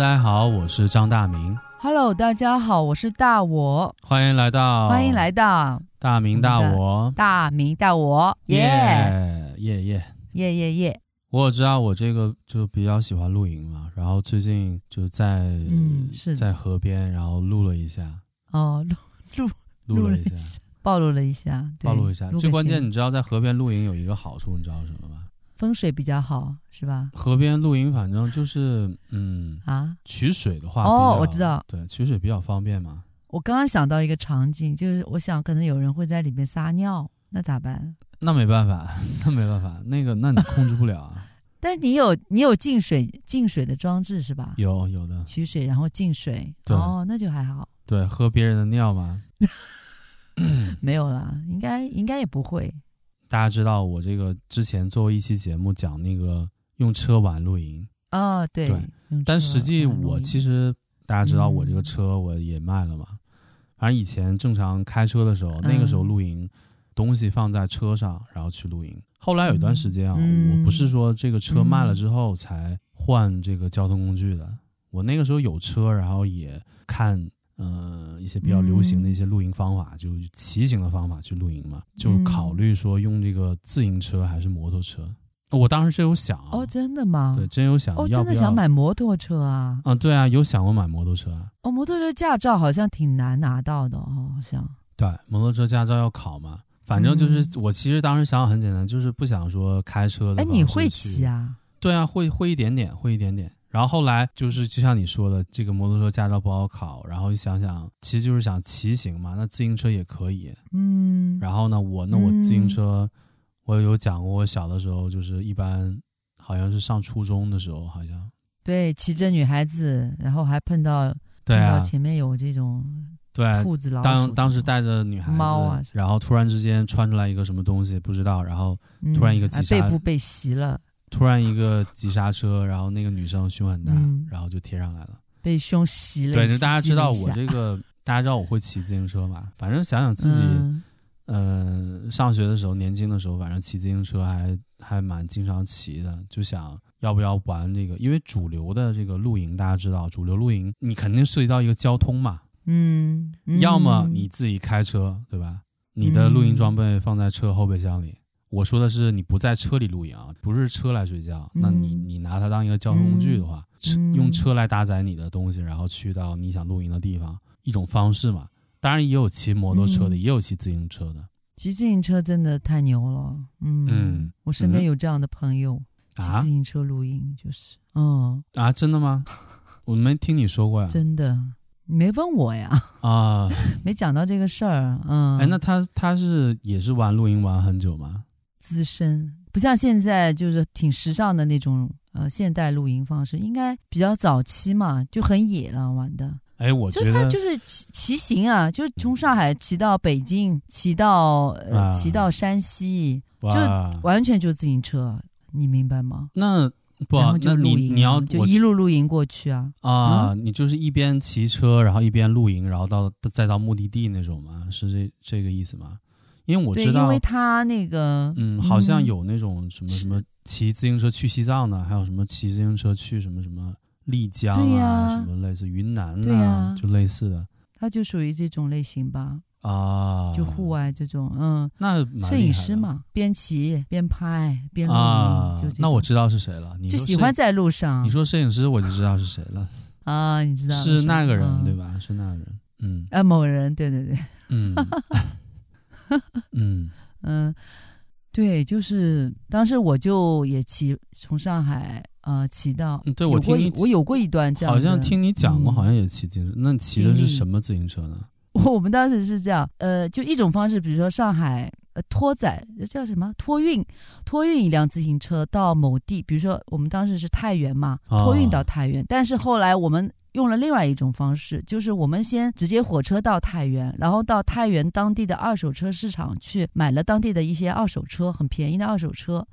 大家好，我是张大明。Hello，大家好，我是大我。欢迎来到，欢迎来到大明大我，大明大我，耶耶耶耶耶耶！我知道我这个就比较喜欢露营嘛，然后最近就在嗯是在河边，然后录了一下。哦，录录录了一下，暴露了一下，暴露一下。最关键，你知道在河边露营有一个好处，你知道什么吗？风水比较好，是吧？河边露营，反正就是，嗯啊，取水的话，哦，我知道，对，取水比较方便嘛。我刚刚想到一个场景，就是我想可能有人会在里面撒尿，那咋办？那没办法，那没办法，那个那你控制不了啊。但你有你有净水净水的装置是吧？有有的，取水然后净水，对哦，那就还好。对，喝别人的尿吗？没有啦，应该应该也不会。大家知道我这个之前做过一期节目讲那个用车玩露营哦，对，对，但实际我其实大家知道我这个车我也卖了嘛，嗯、反正以前正常开车的时候，那个时候露营、嗯、东西放在车上，然后去露营。后来有一段时间啊，嗯、我不是说这个车卖了之后才换这个交通工具的，嗯、我那个时候有车，然后也看。呃，一些比较流行的一些露营方法，嗯、就骑行的方法去露营嘛，就考虑说用这个自行车还是摩托车。我当时真有想哦，真的吗？对，真有想哦，真的想买摩托车啊？啊，对啊，有想过买摩托车啊。哦，摩托车驾照好像挺难拿到的哦，好像。对，摩托车驾照要考嘛，反正就是我其实当时想法很简单，就是不想说开车的。哎，你会骑啊？对啊，会会一点点，会一点点。然后后来就是就像你说的，这个摩托车驾照不好考，然后想想，其实就是想骑行嘛，那自行车也可以。嗯。然后呢，我那我自行车，嗯、我有讲过，我小的时候就是一般，好像是上初中的时候，好像。对，骑着女孩子，然后还碰到，对啊，碰到前面有这种，对，兔子、老鼠。当当时带着女孩子，猫啊，然后突然之间窜出来一个什么东西，不知道，然后突然一个急刹、嗯、背部被袭了。突然一个急刹车，然后那个女生胸很大，嗯、然后就贴上来了，被胸袭了。对，就大家知道我这个，大家知道我会骑自行车嘛？反正想想自己，嗯、呃，上学的时候，年轻的时候，反正骑自行车还还蛮经常骑的，就想要不要玩这个？因为主流的这个露营，大家知道，主流露营你肯定涉及到一个交通嘛，嗯，嗯要么你自己开车，对吧？你的露营装备放在车后备箱里。我说的是你不在车里露营啊，不是车来睡觉。嗯、那你你拿它当一个交通工具的话，嗯、用车来搭载你的东西，然后去到你想露营的地方，一种方式嘛。当然也有骑摩托车的，嗯、也有骑自行车的。骑自行车真的太牛了，嗯，嗯我身边有这样的朋友，骑、嗯、自行车露营就是，嗯啊，真的吗？我没听你说过呀，真的，你没问我呀，啊，没讲到这个事儿，嗯，哎，那他他是也是玩露营玩很久吗？资深不像现在就是挺时尚的那种呃现代露营方式，应该比较早期嘛，就很野了玩的。哎，我觉得就他就是骑骑行啊，就是从上海骑到北京，骑到呃骑到山西，就完全就自行车，你明白吗？那不，然后就露营，你你要就一路露营过去啊啊，嗯、你就是一边骑车，然后一边露营，然后到再到目的地那种吗？是这这个意思吗？因为我知道，因为他那个，嗯，好像有那种什么什么骑自行车去西藏的，还有什么骑自行车去什么什么丽江啊，呀什么类似云南啊，呀就类似的。他就属于这种类型吧，啊，就户外这种，嗯，那摄影师嘛，边骑边拍边录，啊，就那我知道是谁了，你就喜欢在路上。你说摄影师，我就知道是谁了。啊，你知道是那个人对吧？是那个人，嗯，啊，某人，对对对，嗯。嗯 嗯，对，就是当时我就也骑从上海呃骑到，对我听你我有过一段这样，好像听你讲过，好像也骑自行车。那骑的是什么自行车呢？我们当时是这样，呃，就一种方式，比如说上海呃托载叫什么托运，托运一辆自行车到某地，比如说我们当时是太原嘛，托运到太原，但是后来我们。用了另外一种方式，就是我们先直接火车到太原，然后到太原当地的二手车市场去买了当地的一些二手车，很便宜的二手车，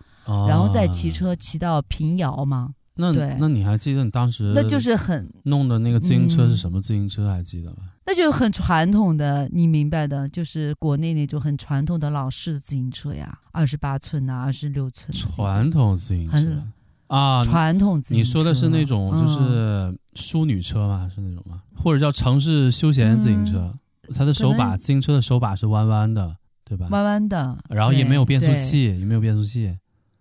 然后再骑车骑到平遥嘛。那对，那你还记得你当时那就是很弄的那个自行车是什么自行车？还记得吗？那就很传统的，你明白的，就是国内那种很传统的老式自行车呀，二十八寸呐，二十六寸。传统自行车。啊，传统自行车。你说的是那种就是淑女车吗？嗯、是那种吗？或者叫城市休闲自行车？嗯、它的手把，自行车的手把是弯弯的，对吧？弯弯的，然后也没有变速器，也没有变速器。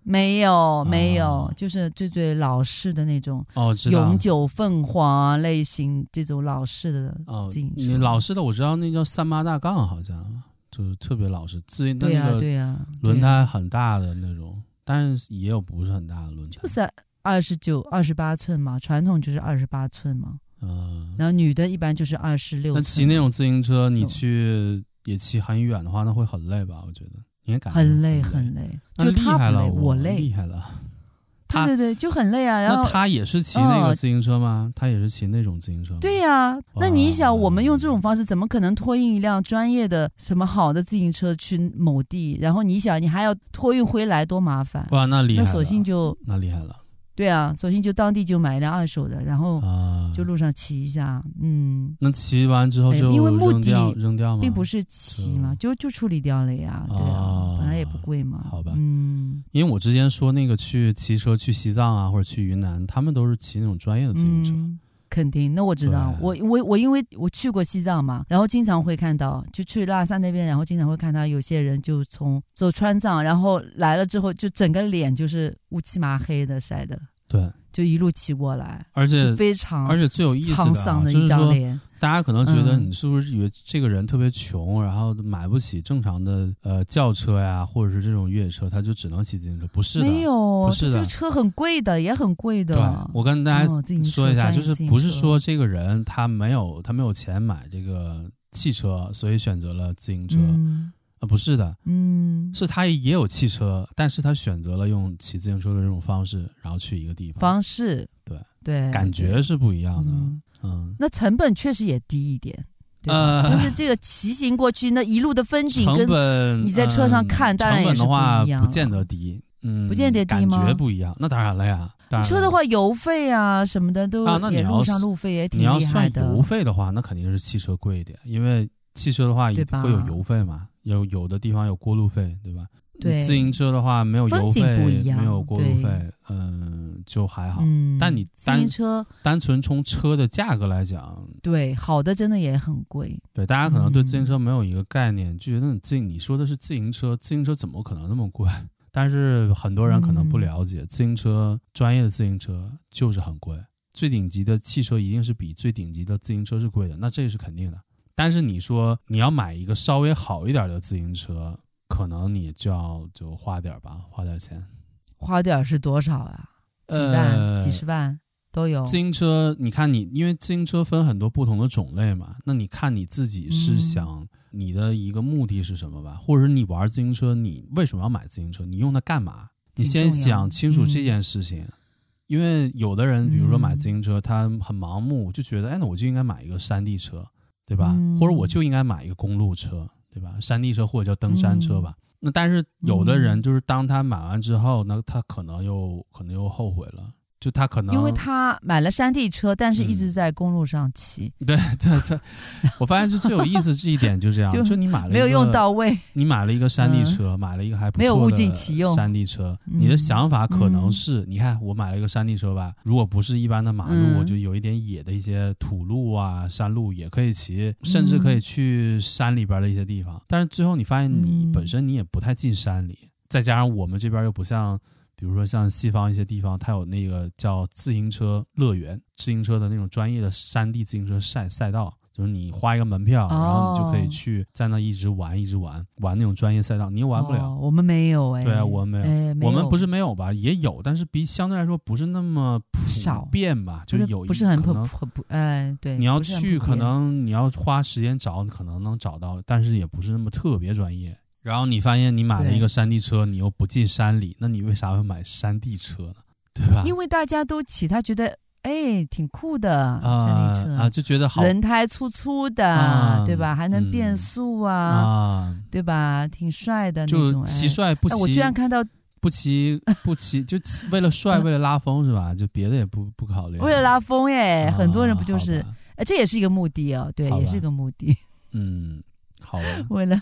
没有，没有，哦、就是最最老式的那种哦，永久凤凰类型这种老式的自行车。哦、你老式的我知道，那叫三八大杠，好像就是特别老式，自行对呀、啊、对呀、啊，轮胎很大的那种，但是也有不是很大的轮胎，就是二十九、二十八寸嘛，传统就是二十八寸嘛。嗯，然后女的一般就是二十六。那骑那种自行车，你去也骑很远的话，那会很累吧？我觉得。很累很累，就他不累，我累。厉害了，对对对，就很累啊。然后他也是骑那个自行车吗？他也是骑那种自行车吗？对呀。那你想，我们用这种方式，怎么可能托运一辆专业的什么好的自行车去某地？然后你想，你还要托运回来，多麻烦。哇，那厉害了。那索性就那厉害了。对啊，索性就当地就买一辆二手的，然后就路上骑一下，嗯。那骑完之后就因为目的扔掉吗？并不是骑嘛，就就处理掉了呀。对啊，本来也不贵嘛。好吧，嗯。因为我之前说那个去骑车去西藏啊，或者去云南，他们都是骑那种专业的自行车。肯定，那我知道，我我我因为我去过西藏嘛，然后经常会看到，就去拉萨那边，然后经常会看到有些人就从走川藏，然后来了之后，就整个脸就是乌漆麻黑的晒的，对，就一路骑过来，而且非常而且最有意思的，沧桑的一张脸。大家可能觉得你是不是以为这个人特别穷，嗯、然后买不起正常的呃轿车呀，或者是这种越野车，他就只能骑自行车？不是的，没有，不是的，这个车很贵的，也很贵的。对，我跟大家说一下，就是不是说这个人他没有他没有钱买这个汽车，所以选择了自行车啊？不是的，嗯，是他也有汽车，但是他选择了用骑自行车的这种方式，然后去一个地方。方式，对对，感觉是不一样的。嗯嗯，那成本确实也低一点，呃，但是这个骑行过去那一路的风景，跟你在车上看，当然也是不一样。成本的话不见得低，嗯，不见得低吗？感觉不一样，那当然了呀。车的话，油费啊什么的都也路上路费也挺厉害的。你要算油费的话，那肯定是汽车贵一点，因为汽车的话也会有油费嘛，有有的地方有过路费，对吧？对，自行车的话没有油费，不一样，没有过路费，嗯，就还好。嗯，但你自行车单纯从车的价格来讲，对，好的真的也很贵。对，大家可能对自行车没有一个概念，嗯、就觉得你自你说的是自行车，自行车怎么可能那么贵？但是很多人可能不了解，嗯、自行车专业的自行车就是很贵，最顶级的汽车一定是比最顶级的自行车是贵的，那这是肯定的。但是你说你要买一个稍微好一点的自行车。可能你就要就花点吧，花点钱。花点是多少啊？几万、呃、几十万都有。自行车，你看你，因为自行车分很多不同的种类嘛，那你看你自己是想你的一个目的是什么吧？嗯、或者你玩自行车，你为什么要买自行车？你用它干嘛？你先想清楚这件事情。嗯、因为有的人，比如说买自行车，他很盲目，就觉得，哎，那我就应该买一个山地车，对吧？嗯、或者我就应该买一个公路车。对吧？山地车或者叫登山车吧。嗯、那但是有的人就是当他买完之后，那他可能又可能又后悔了。就他可能因为他买了山地车，但是一直在公路上骑。嗯、对对对，我发现是最有意思这一点就这样，就，就你买了没有用到位，你买了一个山地车，嗯、买了一个还不错的没有物尽其用山地车。你的想法可能是，嗯、你看我买了一个山地车吧，如果不是一般的马路，嗯、就有一点野的一些土路啊、山路也可以骑，甚至可以去山里边的一些地方。但是最后你发现，你本身你也不太进山里，再加上我们这边又不像。比如说像西方一些地方，它有那个叫自行车乐园，自行车的那种专业的山地自行车赛赛道，就是你花一个门票，哦、然后你就可以去在那一直玩，一直玩，玩那种专业赛道，你又玩不了。哦、我们没有哎。对啊，我们没有，哎、没有，我们不是没有吧？也有，但是比相对来说不是那么普遍吧？就是有一，不是很普普哎，对。你要去，可能你要花时间找，你可能能找到，但是也不是那么特别专业。然后你发现你买了一个山地车，你又不进山里，那你为啥会买山地车呢？对吧？因为大家都骑，他觉得哎挺酷的，啊、山地车啊，就觉得好，轮胎粗粗的，啊、对吧？还能变速啊，啊对吧？挺帅的那种。就骑帅不骑，我居然看到不骑不骑，就为了帅，为了拉风是吧？就别的也不不考虑。为了拉风耶，很多人不就是？哎，这也是一个目的哦，对，也是一个目的。嗯。好，为了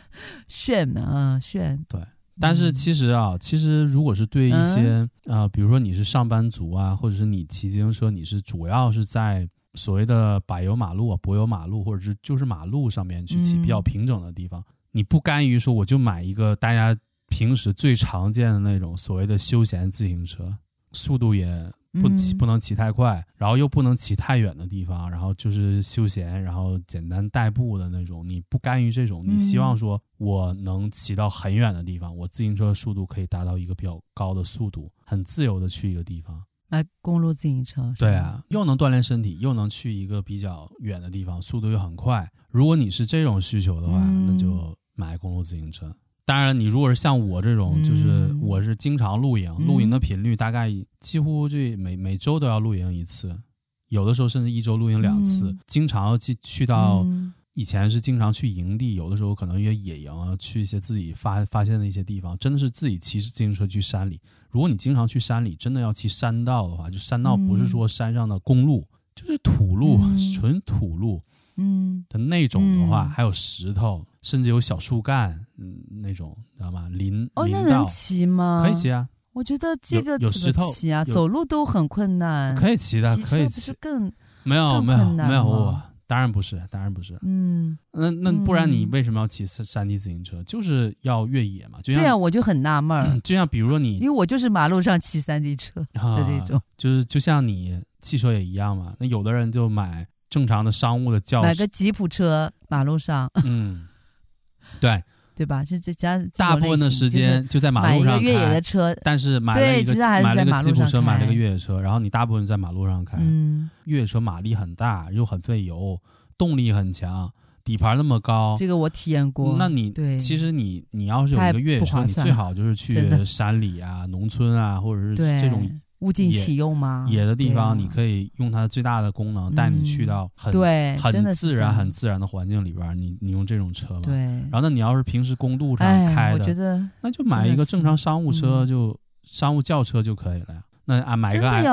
炫啊炫，对，但是其实啊，其实如果是对一些、嗯、呃，比如说你是上班族啊，或者是你骑自行车，你是主要是在所谓的柏油马路、柏油马路，或者是就是马路上面去骑比较平整的地方，嗯、你不甘于说我就买一个大家平时最常见的那种所谓的休闲自行车，速度也。不骑不能骑太快，然后又不能骑太远的地方，然后就是休闲，然后简单代步的那种。你不甘于这种，你希望说我能骑到很远的地方，我自行车的速度可以达到一个比较高的速度，很自由的去一个地方。买公路自行车，对啊，又能锻炼身体，又能去一个比较远的地方，速度又很快。如果你是这种需求的话，嗯、那就买公路自行车。当然，你如果是像我这种，就是我是经常露营，嗯、露营的频率大概几乎就每每周都要露营一次，有的时候甚至一周露营两次。嗯、经常去去到以前是经常去营地，有的时候可能约野营啊，去一些自己发发现的一些地方，真的是自己骑自行车去山里。如果你经常去山里，真的要骑山道的话，就山道不是说山上的公路，就是土路，嗯、纯土路。嗯的那种的话，嗯、还有石头，甚至有小树干，嗯，那种知道吗？林哦，林那能骑吗？可以骑啊。我觉得这个有石头骑啊，走路都很困难。可以骑的，可以骑。是更没有没有没有我，当然不是，当然不是。嗯，那那不然你为什么要骑山地自行车？就是要越野嘛。就像对啊，我就很纳闷儿。就像比如说你，因为我就是马路上骑山地车的那种，啊、就是就像你汽车也一样嘛。那有的人就买。正常的商务的轿，买个吉普车，马路上，嗯，对 对吧？是这家大部分的时间就在马路上开。越野的车，但是买了一个买了一个吉普车，买了个越野车，然后你大部分在马路上开。嗯，越野车马力很大，又很费油，动力很强，底盘那么高。这个我体验过。那你对，其实你你要是有一个越野车，你最好就是去山里啊、农村啊，或者是这种。物尽其用吗？野的地方，你可以用它最大的功能带你去到很对很自然、很自然的环境里边。你你用这种车嘛？对。然后，那你要是平时公路上开的，我觉得那就买一个正常商务车，就商务轿车就可以了呀。那啊，买个买个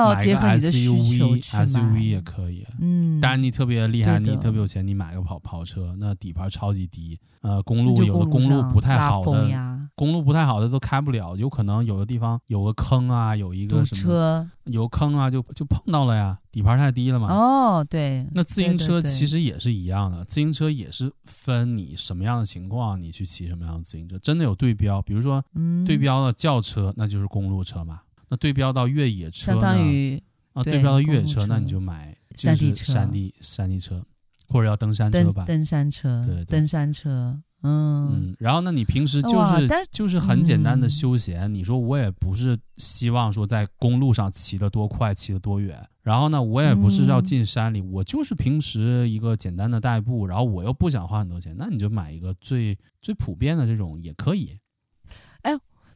SUV，SUV 也可以。嗯。当然，你特别厉害，你特别有钱，你买个跑跑车，那底盘超级低。呃，公路有的公路不太好的，公路不太好的都开不了，有可能有的地方有个坑啊，有一个什么，有坑啊，就就碰到了呀，底盘太低了嘛。哦，对。那自行车其实也是一样的，自行车也是分你什么样的情况，你去骑什么样的自行车，真的有对标，比如说对标的轿车，那就是公路车嘛。那对标到越野车呢，相当于啊，对标的越野车，那你就买山地车，山地山地车。或者要登山车吧，登山车，对，登山车，嗯嗯，然后那你平时就是就是很简单的休闲，你说我也不是希望说在公路上骑得多快，骑得多远，然后呢，我也不是要进山里，我就是平时一个简单的代步，然后我又不想花很多钱，那你就买一个最最普遍的这种也可以。哎，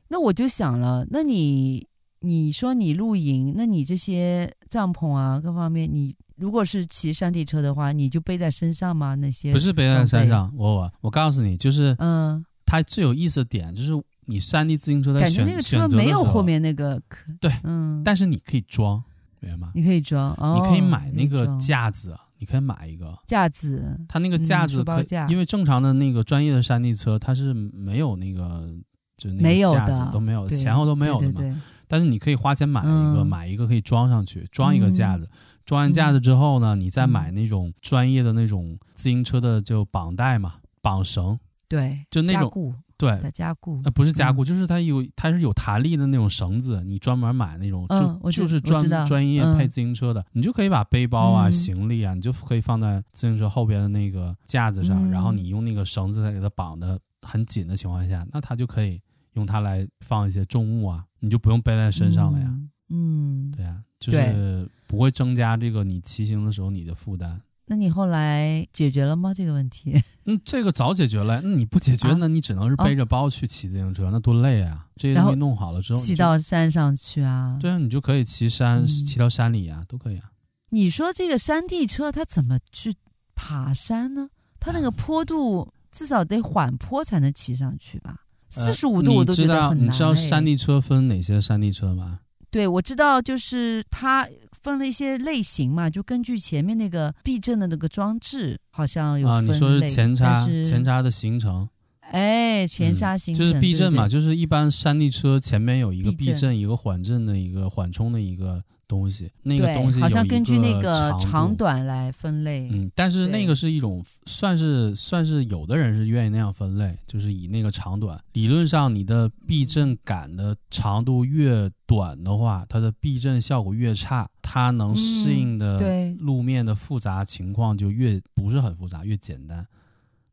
那我就想了，那你你说你露营，那你这些帐篷啊，各方面你。如果是骑山地车的话，你就背在身上吗？那些不是背在身上，我我我告诉你，就是嗯，它最有意思的点就是你山地自行车在选，感觉那个车没有后面那个对，嗯，但是你可以装，明白吗？你可以装，哦，你可以买那个架子，你可以买一个。架子，它那个架子可以，因为正常的那个专业的山地车它是没有那个就那个架子都没有，前后都没有的嘛。但是你可以花钱买一个，买一个可以装上去，装一个架子。装完架子之后呢，你再买那种专业的那种自行车的就绑带嘛，绑绳，对，就那种，对，加固，呃，不是加固，就是它有它是有弹力的那种绳子，你专门买那种，就就是专专业配自行车的，你就可以把背包啊、行李啊，你就可以放在自行车后边的那个架子上，然后你用那个绳子再给它绑得很紧的情况下，那它就可以用它来放一些重物啊，你就不用背在身上了呀。嗯，对呀，就是。不会增加这个你骑行的时候你的负担。那你后来解决了吗？这个问题？嗯，这个早解决了。那你不解决，那你只能是背着包去骑自行车，那多累啊！这些东西弄好了之后，骑到山上去啊？对啊，你就可以骑山，骑到山里啊，都可以啊。你说这个山地车它怎么去爬山呢？它那个坡度至少得缓坡才能骑上去吧？四十五度我都觉得很难。你知道山地车分哪些山地车吗？对，我知道，就是它分了一些类型嘛，就根据前面那个避震的那个装置，好像有。啊，你说是前叉，前叉的行程。哎，前刹行程、嗯、就是避震嘛，对对就是一般山地车前面有一个避震，避震一个缓震的一个缓冲的一个东西，那个东西好像根据那个长，长短来分类。嗯，但是那个是一种算是算是有的人是愿意那样分类，就是以那个长短。理论上，你的避震杆的长度越短的话，它的避震效果越差，它能适应的路面的复杂情况就越不是很复杂，越简单。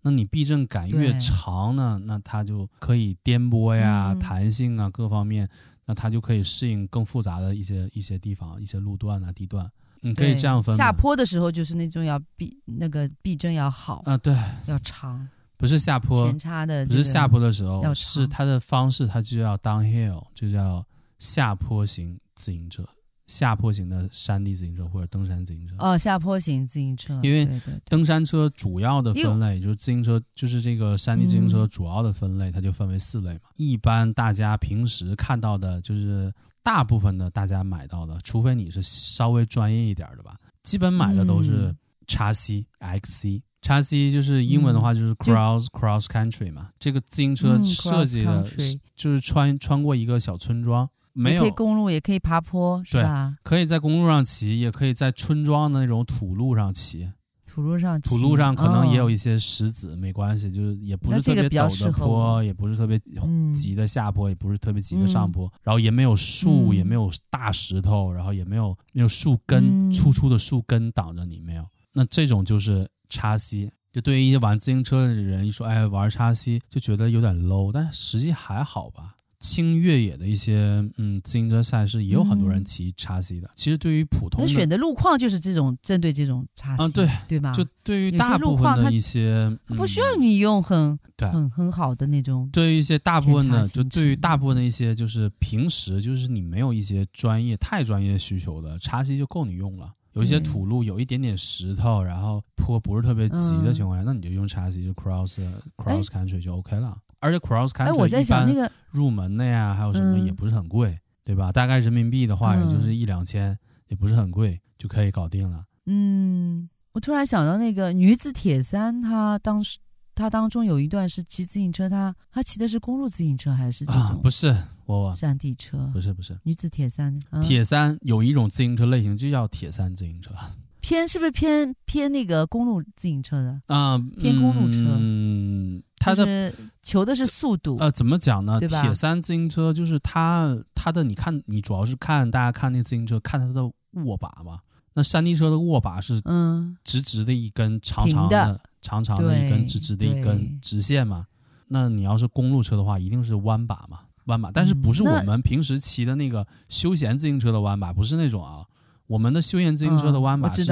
那你避震杆越长呢，那它就可以颠簸呀、嗯、弹性啊各方面，那它就可以适应更复杂的一些一些地方、一些路段啊地段。你可以这样分。下坡的时候就是那种要避那个避震要好啊，对，要长。不是下坡前叉的，不是下坡的时候，是它的方式，它就叫 downhill，就叫下坡型自行车。下坡型的山地自行车或者登山自行车哦，下坡型自行车，因为登山车主要的分类就是自行车，就是这个山地自行车主要的分类，它就分为四类嘛。一般大家平时看到的，就是大部分的大家买到的，除非你是稍微专业一点的吧，基本买的都是叉 C、XC 叉 C 就是英文的话就是 cross cross country 嘛。这个自行车设计的就是穿穿过一个小村庄。没有，可以公路，也可以爬坡，是吧？可以在公路上骑，也可以在村庄的那种土路上骑。土路上骑，土路上可能也有一些石子，哦、没关系，就是也不是特别陡的坡，也不是特别急的下坡，嗯、也不是特别急的上坡，嗯、然后也没有树，嗯、也没有大石头，然后也没有没有树根，嗯、粗粗的树根挡着你，没有。那这种就是叉 C，就对于一些玩自行车的人一说，哎，玩叉 C 就觉得有点 low，但实际还好吧。轻越野的一些嗯自行车赛事也有很多人骑叉 C 的。嗯、其实对于普通的，选的路况就是这种针对这种叉 C，啊对对吧？就对于大部分的一些，它不需要你用很对很很好的那种。对于一些大部分的，就对于大部分的一些，就是平时就是你没有一些专业太专业需求的叉 C 就够你用了。有一些土路有一点点石头，然后坡不是特别急的情况下，嗯、那你就用叉 C 就 cross cross country 就 OK 了。而且 cross country，哎，我在想那个入门的呀，还有什么也不是很贵，嗯、对吧？大概人民币的话，也就是一两千，嗯、也不是很贵，就可以搞定了。嗯，我突然想到那个女子铁三，她当时她当中有一段是骑自行车，她她骑的是公路自行车还是这种？啊、不是，我山地车，不是不是女子铁三。嗯、铁三有一种自行车类型，就叫铁三自行车。偏是不是偏偏那个公路自行车的啊？偏公路车，嗯，它的求的是速度。呃，怎么讲呢？铁三自行车就是它，它的你看，你主要是看大家看那自行车，看它的握把嘛。那山地车的握把是嗯，直直的一根，长长的，长长的一根，直直的一根直线嘛。那你要是公路车的话，一定是弯把嘛，弯把。但是不是我们平时骑的那个休闲自行车的弯把，不是那种啊。我们的休闲自行车的弯把是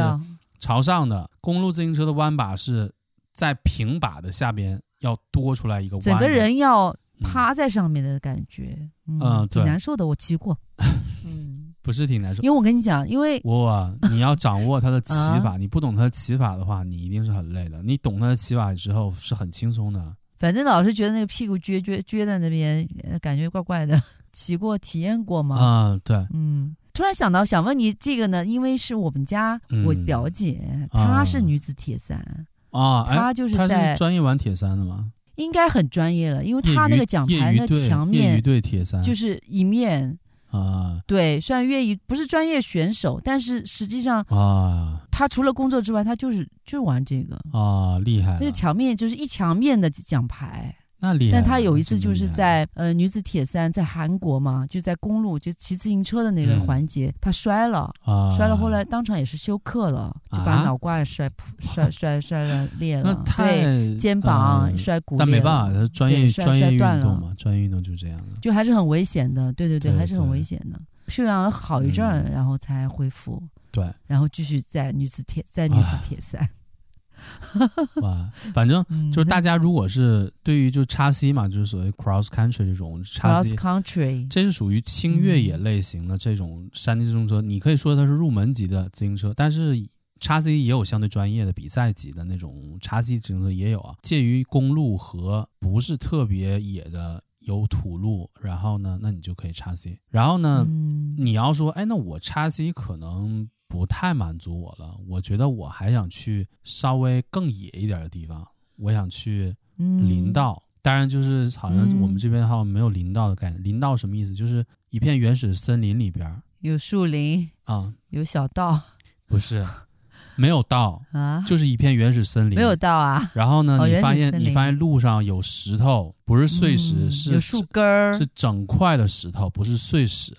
朝上的，公路自行车的弯把是在平把的下边要多出来一个弯，整个人要趴在上面的感觉，嗯，嗯挺难受的。我骑过，嗯，不是挺难受，因为我跟你讲，因为我你要掌握它的骑法，你不懂它的骑法的话，你一定是很累的。你懂它的骑法之后是很轻松的。反正老是觉得那个屁股撅撅撅在那边，感觉怪怪的。骑过体验过吗？啊，对，嗯。突然想到，想问你这个呢，因为是我们家我表姐，嗯、她是女子铁三啊，她就是在是专业玩铁三的吗？应该很专业了，因为她那个奖牌的墙面，业余队铁三。就是一面啊，对，虽然业余，不是专业选手，但是实际上啊，她除了工作之外，她就是就玩这个。啊，厉害，那个墙面就是一墙面的奖牌。但他有一次就是在呃女子铁三在韩国嘛，就在公路就骑自行车的那个环节，嗯、他摔了，啊、摔了，后来当场也是休克了，就把脑瓜也摔摔 摔摔了裂了，对，肩膀、呃、摔骨裂了。但没办法，他是专业专业运动嘛，专业运动就这样的，就还是很危险的，对对对，对还是很危险的，休养了好一阵儿，然后才恢复，对，然后继续在女子铁在女子铁三。哇，反正就是大家如果是对于就叉 C 嘛，就是所谓 cross country 这种叉 C，这是属于轻越野类型的这种山地自行车，你可以说它是入门级的自行车，但是叉 C 也有相对专业的比赛级的那种叉 C 自行车也有啊，介于公路和不是特别野的有土路，然后呢，那你就可以叉 C，然后呢，你要说，哎，那我叉 C 可能。不太满足我了，我觉得我还想去稍微更野一点的地方，我想去林道，当然，就是好像我们这边好像没有林道的概念。嗯、林道什么意思？就是一片原始森林里边有树林啊，嗯、有小道，不是没有道啊，就是一片原始森林，没有道啊。然后呢，哦、你发现你发现路上有石头，不是碎石，嗯、是有树根儿，是整块的石头，不是碎石。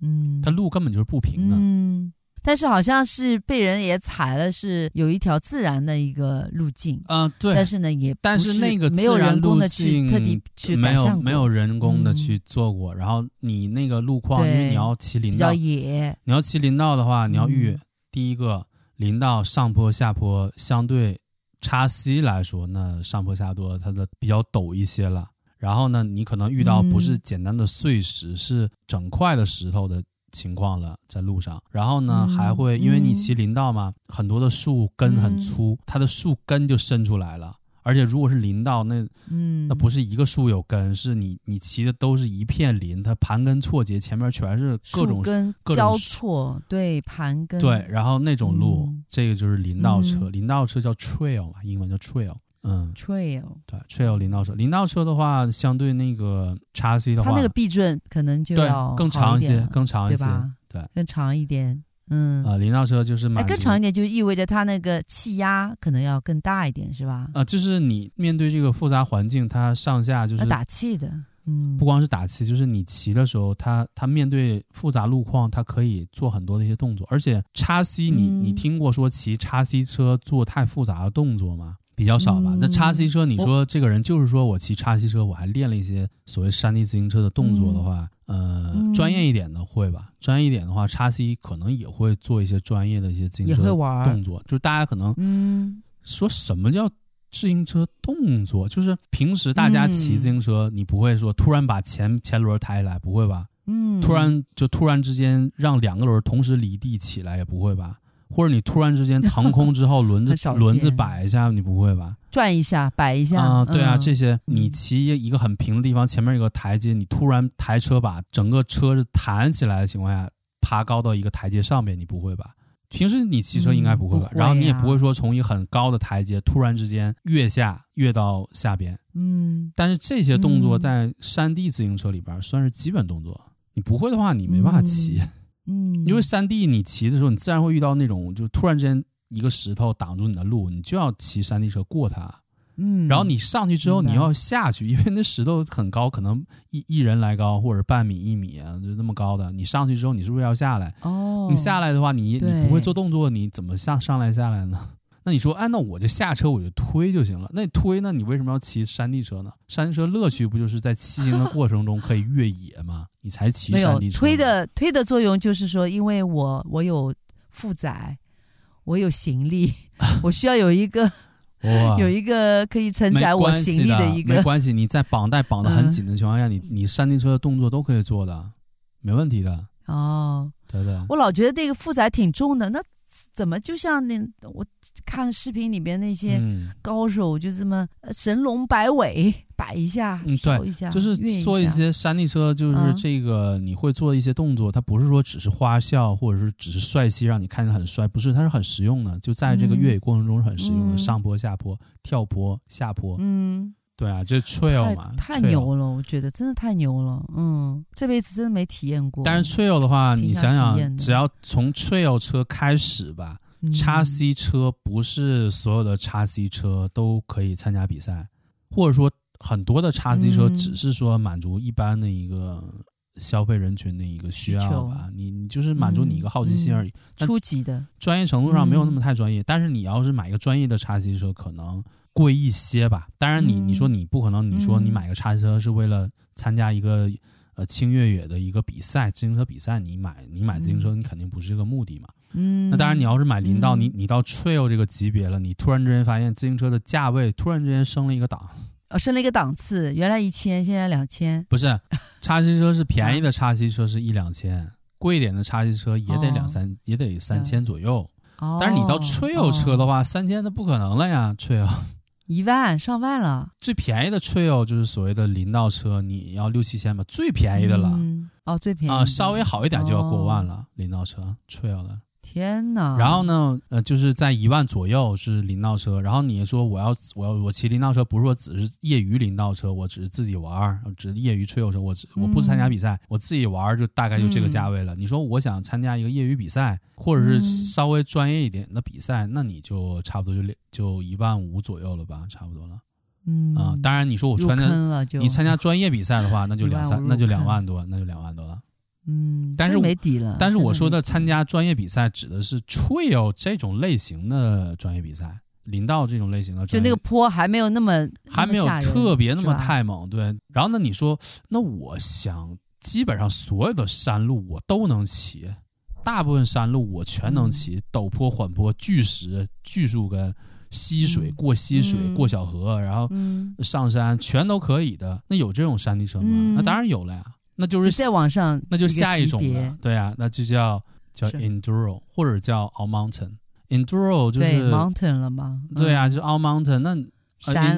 嗯，它路根本就是不平的。嗯。但是好像是被人也踩了，是有一条自然的一个路径啊，对。但是呢，也是但是那个没有人工的去特地去改善，没有没有人工的去做过。嗯、然后你那个路况，因为你要骑林道，比较野。你要骑林道的话，你要遇、嗯、第一个林道上坡下坡，相对叉 C 来说，那上坡下坡它的比较陡一些了。然后呢，你可能遇到不是简单的碎石，嗯、是整块的石头的。情况了，在路上，然后呢，嗯、还会因为你骑林道嘛，嗯、很多的树根很粗，嗯、它的树根就伸出来了。而且如果是林道，那嗯，那不是一个树有根，是你你骑的都是一片林，它盘根错节，前面全是各种根交错，对盘根。对，然后那种路，嗯、这个就是林道车，嗯、林道车叫 trail 嘛，英文叫 trail。嗯，trail 对 trail 林道车，林道车的话，相对那个叉 C 的话，它那个避震可能就要更长一些，更长一些，对吧？对，更长一点。嗯啊，林道车就是哎更长一点，就意味着它那个气压可能要更大一点，是吧？啊，就是你面对这个复杂环境，它上下就是打气的，嗯，不光是打气，就是你骑的时候，它它面对复杂路况，它可以做很多的一些动作。而且叉 C，你你听过说骑叉 C 车做太复杂的动作吗？比较少吧。那叉 C 车，你说这个人就是说我骑叉 C 车，我还练了一些所谓山地自行车的动作的话，呃，专业一点的会吧。专业一点的话，叉 C 可能也会做一些专业的一些自行车动作。就是大家可能说什么叫自行车动作？就是平时大家骑自行车，你不会说突然把前前轮抬起来，不会吧？嗯，突然就突然之间让两个轮同时离地起来，也不会吧？或者你突然之间腾空之后轮子 轮子摆一下，你不会吧？转一下，摆一下啊，对啊，这些你骑一个很平的地方，前面有个台阶，你突然抬车把整个车是弹起来的情况下，爬高到一个台阶上面，你不会吧？平时你骑车应该不会吧？然后你也不会说从一个很高的台阶突然之间跃下跃到下边，嗯。但是这些动作在山地自行车里边算是基本动作，你不会的话，你没办法骑。嗯，因为山地你骑的时候，你自然会遇到那种，就突然之间一个石头挡住你的路，你就要骑山地车过它。嗯，然后你上去之后，你要下去，因为那石头很高，可能一一人来高或者半米一米啊，就那么高的。你上去之后，你是不是要下来？哦，你下来的话，你你不会做动作，你怎么下上来下来呢？那你说，哎，那我就下车，我就推就行了。那你推那？你为什么要骑山地车呢？山地车乐趣不就是在骑行的 过程中可以越野吗？你才骑山地车。推的推的作用就是说，因为我我有负载，我有行李，我需要有一个 有一个可以承载我行李的一个。没关系，你在绑带绑得很紧的情况下，嗯、你你山地车的动作都可以做的，没问题的。哦，对对。我老觉得那个负载挺重的，那。怎么就像那我看视频里边那些高手就这么神龙摆尾 摆一下，跳一下，就是做一些山地车，就是这个你会做一些动作，它不是说只是花哨或者是只是帅气让你看着很帅，不是，它是很实用的，就在这个越野过程中是很实用的，上坡下坡跳坡下坡，嗯。对啊，就是 trail 嘛，太牛了，我觉得真的太牛了，嗯，这辈子真的没体验过。但是 trail 的话，你想想，只要从 trail 车开始吧，叉 C 车不是所有的叉 C 车都可以参加比赛，或者说很多的叉 C 车只是说满足一般的一个消费人群的一个需要吧，你你就是满足你一个好奇心而已，初级的，专业程度上没有那么太专业。但是你要是买一个专业的叉 C 车，可能。贵一些吧，当然你你说你不可能，你说你买个叉车是为了参加一个呃轻越野的一个比赛，自行车比赛，你买你买自行车，你肯定不是这个目的嘛。嗯，那当然你要是买林道，你你到 trail 这个级别了，你突然之间发现自行车的价位突然之间升了一个档，哦，升了一个档次，原来一千，现在两千，不是，叉车是便宜的叉车是一两千，贵一点的叉车也得两三，也得三千左右。哦，但是你到 trail 车的话，三千那不可能了呀，trail。一万上万了，最便宜的 trail 就是所谓的林道车，你要六七千吧，最便宜的了。嗯、哦，最便宜啊，稍微好一点就要过万了。哦、林道车 trail 的，天哪！然后呢，呃，就是在一万左右是林道车。然后你说我要我要我骑林道车，不是说只是业余林道车，我只是自己玩儿，只是业余 trail 车，我只我不参加比赛，嗯、我自己玩儿就大概就这个价位了。嗯、你说我想参加一个业余比赛，或者是稍微专业一点的比赛，嗯、那你就差不多就就一万五左右了吧，差不多了。嗯啊，当然你说我穿的，你参加专业比赛的话，那就两三，那就两万多，那就两万多了。嗯，但是没底了。但是我说的参加专业比赛指的是 trail 这种类型的专业比赛，林道这种类型的，就那个坡还没有那么还没有特别那么太猛，对。然后呢，你说那我想基本上所有的山路我都能骑，大部分山路我全能骑，陡坡、缓坡、巨石、巨树根、溪水、过溪水、过小河，然后上山全都可以的。那有这种山地车吗？那当然有了呀。那就是在网上，那就下一种了，对啊，那就叫叫 enduro 或者叫 all mountain。enduro 就是 mountain 了吗？对啊，就是 all mountain。那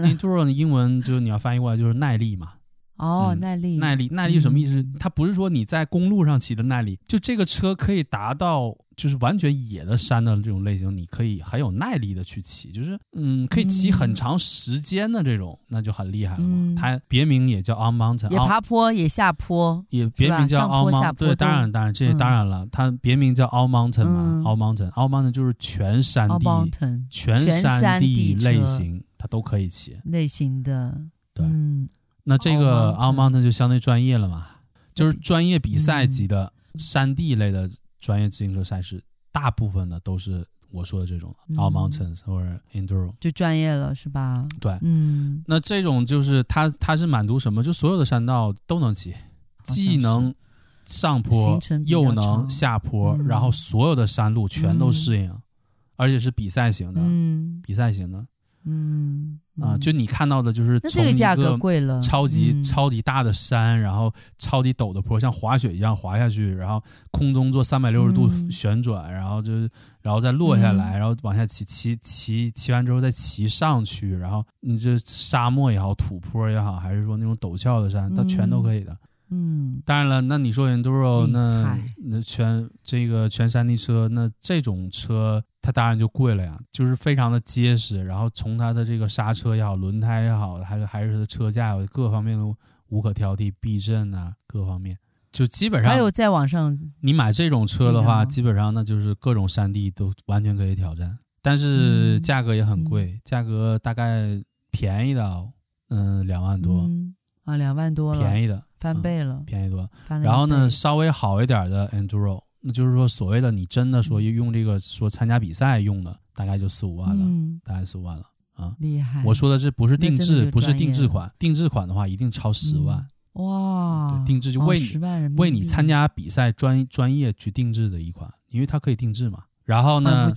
enduro 的英文就是你要翻译过来就是耐力嘛。哦，耐力，耐力，耐力什么意思？它不是说你在公路上骑的耐力，就这个车可以达到。就是完全野的山的这种类型，你可以很有耐力的去骑，就是嗯，可以骑很长时间的这种，嗯、那就很厉害了嘛。嗯、它别名也叫 all mountain，也爬坡也下坡，也别名叫 all mountain。对，当然当然这些当然了，嗯、它别名叫 all mountain 嘛、嗯、，all mountain，all mountain 就是全山地，mountain, 全山地类型，它都可以骑。类型的。对，嗯、那这个 all mountain 就相对专业了嘛，就是专业比赛级的山地类的。专业自行车赛事大部分的都是我说的这种 all mountains 或者 enduro，就专业了是吧？对，嗯，那这种就是它它是满足什么？就所有的山道都能骑，既能上坡又能下坡，嗯、然后所有的山路全都适应，嗯、而且是比赛型的，嗯、比赛型的，嗯。啊，就你看到的，就是从一个超级超级大的山，然后超级陡的坡，像滑雪一样滑下去，然后空中做三百六十度旋转，然后就然后再落下来，然后往下骑骑骑骑完之后再骑上去，然后你这沙漠也好，土坡也好，还是说那种陡峭的山，它全都可以的。嗯，当然了，那你说 enduro 那那全这个全山地车，那这种车它当然就贵了呀，就是非常的结实，然后从它的这个刹车也好，轮胎也好，还是还是它的车架各方面都无可挑剔，避震啊各方面，就基本上还有再往上，你买这种车的话，基本上那就是各种山地都完全可以挑战，但是价格也很贵，价格大概便宜的嗯两万多啊两万多了，便宜的。翻倍了，嗯、便宜多了。然后呢，稍微好一点的 enduro，那就是说所谓的你真的说用这个说参加比赛用的，大概就四五万了，嗯、大概四五万了啊。厉害！我说的这不是定制，不是定制款，定制款的话一定超十万。嗯、哇！定制就为你、为你参加比赛专专业去定制的一款，因为它可以定制嘛。然后呢，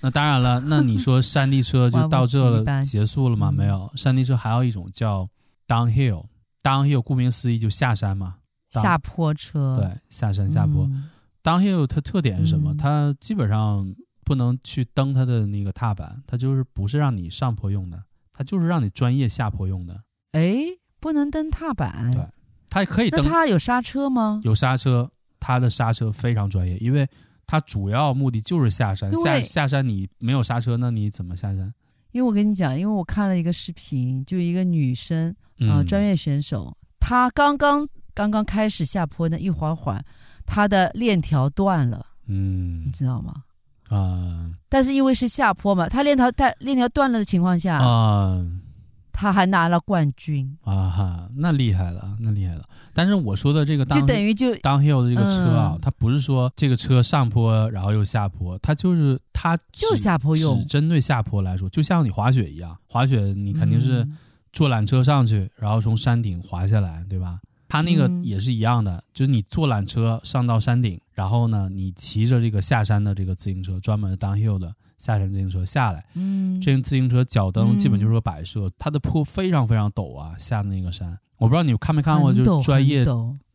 那当然了，那你说山地车就 到这了，结束了吗？嗯、没有，山地车还有一种叫 downhill。Downhill 顾名思义就下山嘛，下坡车。对，下山下坡。嗯、Downhill 它特点是什么？嗯、它基本上不能去蹬它的那个踏板，它就是不是让你上坡用的，它就是让你专业下坡用的。哎，不能蹬踏板？对，它可以蹬。那它有刹车吗？有刹车，它的刹车非常专业，因为它主要目的就是下山。下下山你没有刹车，那你怎么下山？因为我跟你讲，因为我看了一个视频，就一个女生。啊、呃，专业选手，她刚刚刚刚开始下坡那一会儿会儿，她的链条断了，嗯，你知道吗？啊、呃，但是因为是下坡嘛，她链条带链条断了的情况下，啊、呃，他还拿了冠军啊哈，那厉害了，那厉害了。但是我说的这个当，就等于就 downhill 的这个车啊，它、嗯、不是说这个车上坡然后又下坡，它就是它就下坡用，只针对下坡来说，就像你滑雪一样，滑雪你肯定是。嗯坐缆车上去，然后从山顶滑下来，对吧？它那个也是一样的，嗯、就是你坐缆车上到山顶，然后呢，你骑着这个下山的这个自行车，专门 downhill 的下山自行车下来。嗯，这个自行车脚蹬基本就是个摆设，嗯、它的坡非常非常陡啊，下的那个山，我不知道你看没看过，就是专业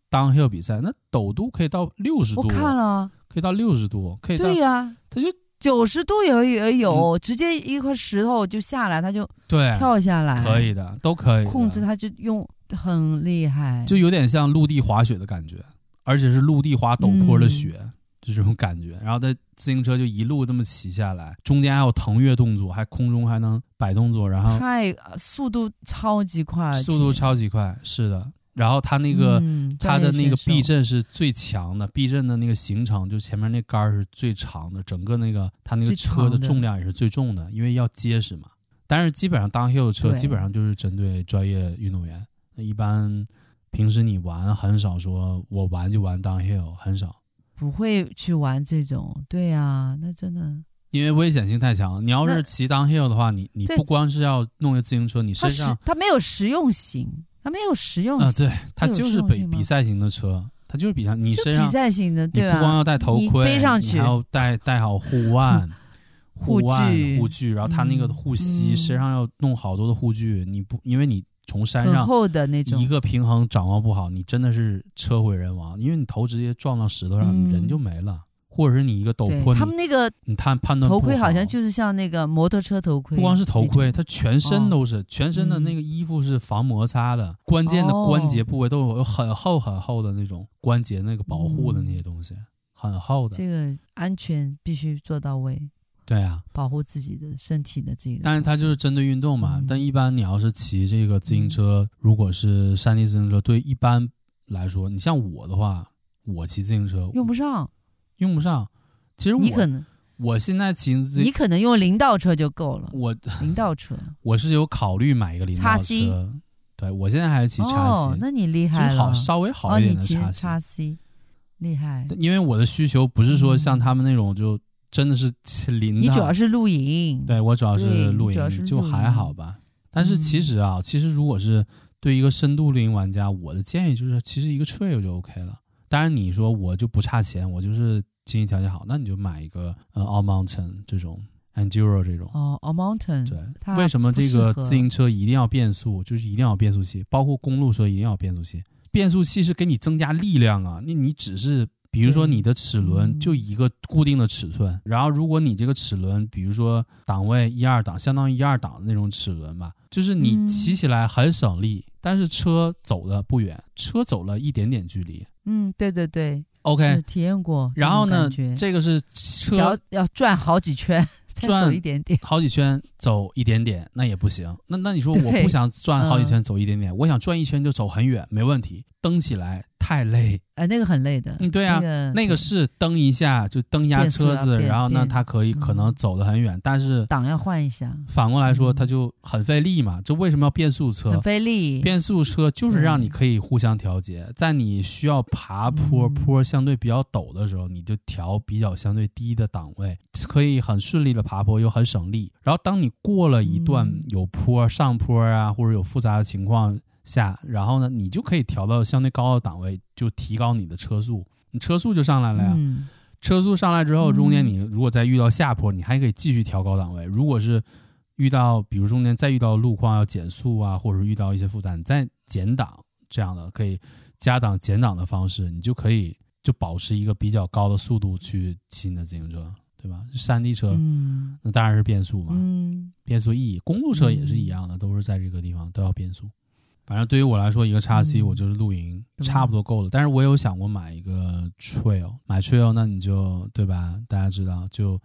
downhill 比赛，那陡度可以到六十度，我看了，可以到六十度，可以到。对呀、啊，它就。九十度也有，也有，嗯、直接一块石头就下来，他就对跳下来，可以的，都可以控制，他就用很厉害，就有点像陆地滑雪的感觉，而且是陆地滑陡坡的雪，嗯、就这种感觉。然后他自行车就一路这么骑下来，中间还有腾跃动作，还空中还能摆动作，然后太速度超级快，速度超级快，是的。然后他那个、嗯、他的那个避震是最强的，避震的那个行程就前面那杆是最长的，整个那个他那个车的重量也是最重的，的因为要结实嘛。但是基本上 downhill 的车基本上就是针对专业运动员，那一般平时你玩很少说我玩就玩 downhill，很少，不会去玩这种。对呀、啊，那真的因为危险性太强了。你要是骑 downhill 的话，你你不光是要弄个自行车，你身上它没有实用性。它没有实用性啊，对，它就是比比赛型的车，它就是比赛。你身上比赛型的，对吧？你不光要戴头盔，背上去你还要戴戴好护腕、护腕、护具，然后它那个护膝、嗯、身上要弄好多的护具。你不，因为你从山上厚的那种，一个平衡掌握不好，你真的是车毁人亡，因为你头直接撞到石头上，嗯、人就没了。或者是你一个陡坡，他们那个你判判断头盔好。像就是像那个摩托车头盔，不光是头盔，它全身都是，全身的那个衣服是防摩擦的，关键的关节部位都有很厚很厚的那种关节那个保护的那些东西，很厚的。这个安全必须做到位。对啊，保护自己的身体的这个。但是它就是针对运动嘛，但一般你要是骑这个自行车，如果是山地自行车，对一般来说，你像我的话，我骑自行车用不上，用不上。其实我你可能，我现在骑自你可能用林道车就够了。我 林道车，我是有考虑买一个林道车。对，我现在还是骑叉 C。哦，那你厉害了，好稍微好一点的叉 C。叉 C，厉害。因为我的需求不是说像他们那种，就真的是骑林。你主要是露营。对，我主要是露营，就还好吧。但是其实啊，其实如果是对一个深度露营玩家，我的建议就是，其实一个 trail 就 OK 了。当然你说我就不差钱，我就是。经济条件好，那你就买一个呃，All Mountain 这种，Enduro 这种。哦，All Mountain。对，为什么这个自行车一定要变速？就是一定要变速器，包括公路车一定要变速器。变速器是给你增加力量啊。那你只是，比如说你的齿轮就一个固定的尺寸，然后如果你这个齿轮，比如说档位一二档，相当于一二档的那种齿轮吧，就是你骑起来很省力，但是车走的不远，车走了一点点距离。嗯，对对对。OK，体验过。然后呢，这个是车要要转好几圈，再走一点点，好几圈走一点点，那也不行。那那你说我不想转好几圈走一点点，我想转一圈就走很远，没问题。蹬起来太累，哎，那个很累的。嗯，对啊，那个是蹬一下就蹬一下车子，然后呢，它可以可能走得很远，但是档要换一下。反过来说，它就很费力嘛。这为什么要变速车？很费力。变速车就是让你可以互相调节，在你需要爬坡，坡相对比较陡的时候，你就调比较相对低的档位，可以很顺利的爬坡，又很省力。然后当你过了一段有坡、上坡啊，或者有复杂的情况。下，然后呢，你就可以调到相对高的档位，就提高你的车速，你车速就上来了呀。嗯、车速上来之后，中间你如果再遇到下坡，你还可以继续调高档位。如果是遇到，比如中间再遇到路况要减速啊，或者是遇到一些复杂，你再减档，这样的可以加档减档的方式，你就可以就保持一个比较高的速度去骑你的自行车，对吧？山地车，嗯、那当然是变速嘛，嗯、变速 E，公路车也是一样的，都是在这个地方都要变速。反正对于我来说，一个叉 C 我就是露营，嗯、差不多够了。但是我有想过买一个 Trail，买 Trail 那你就对吧？大家知道就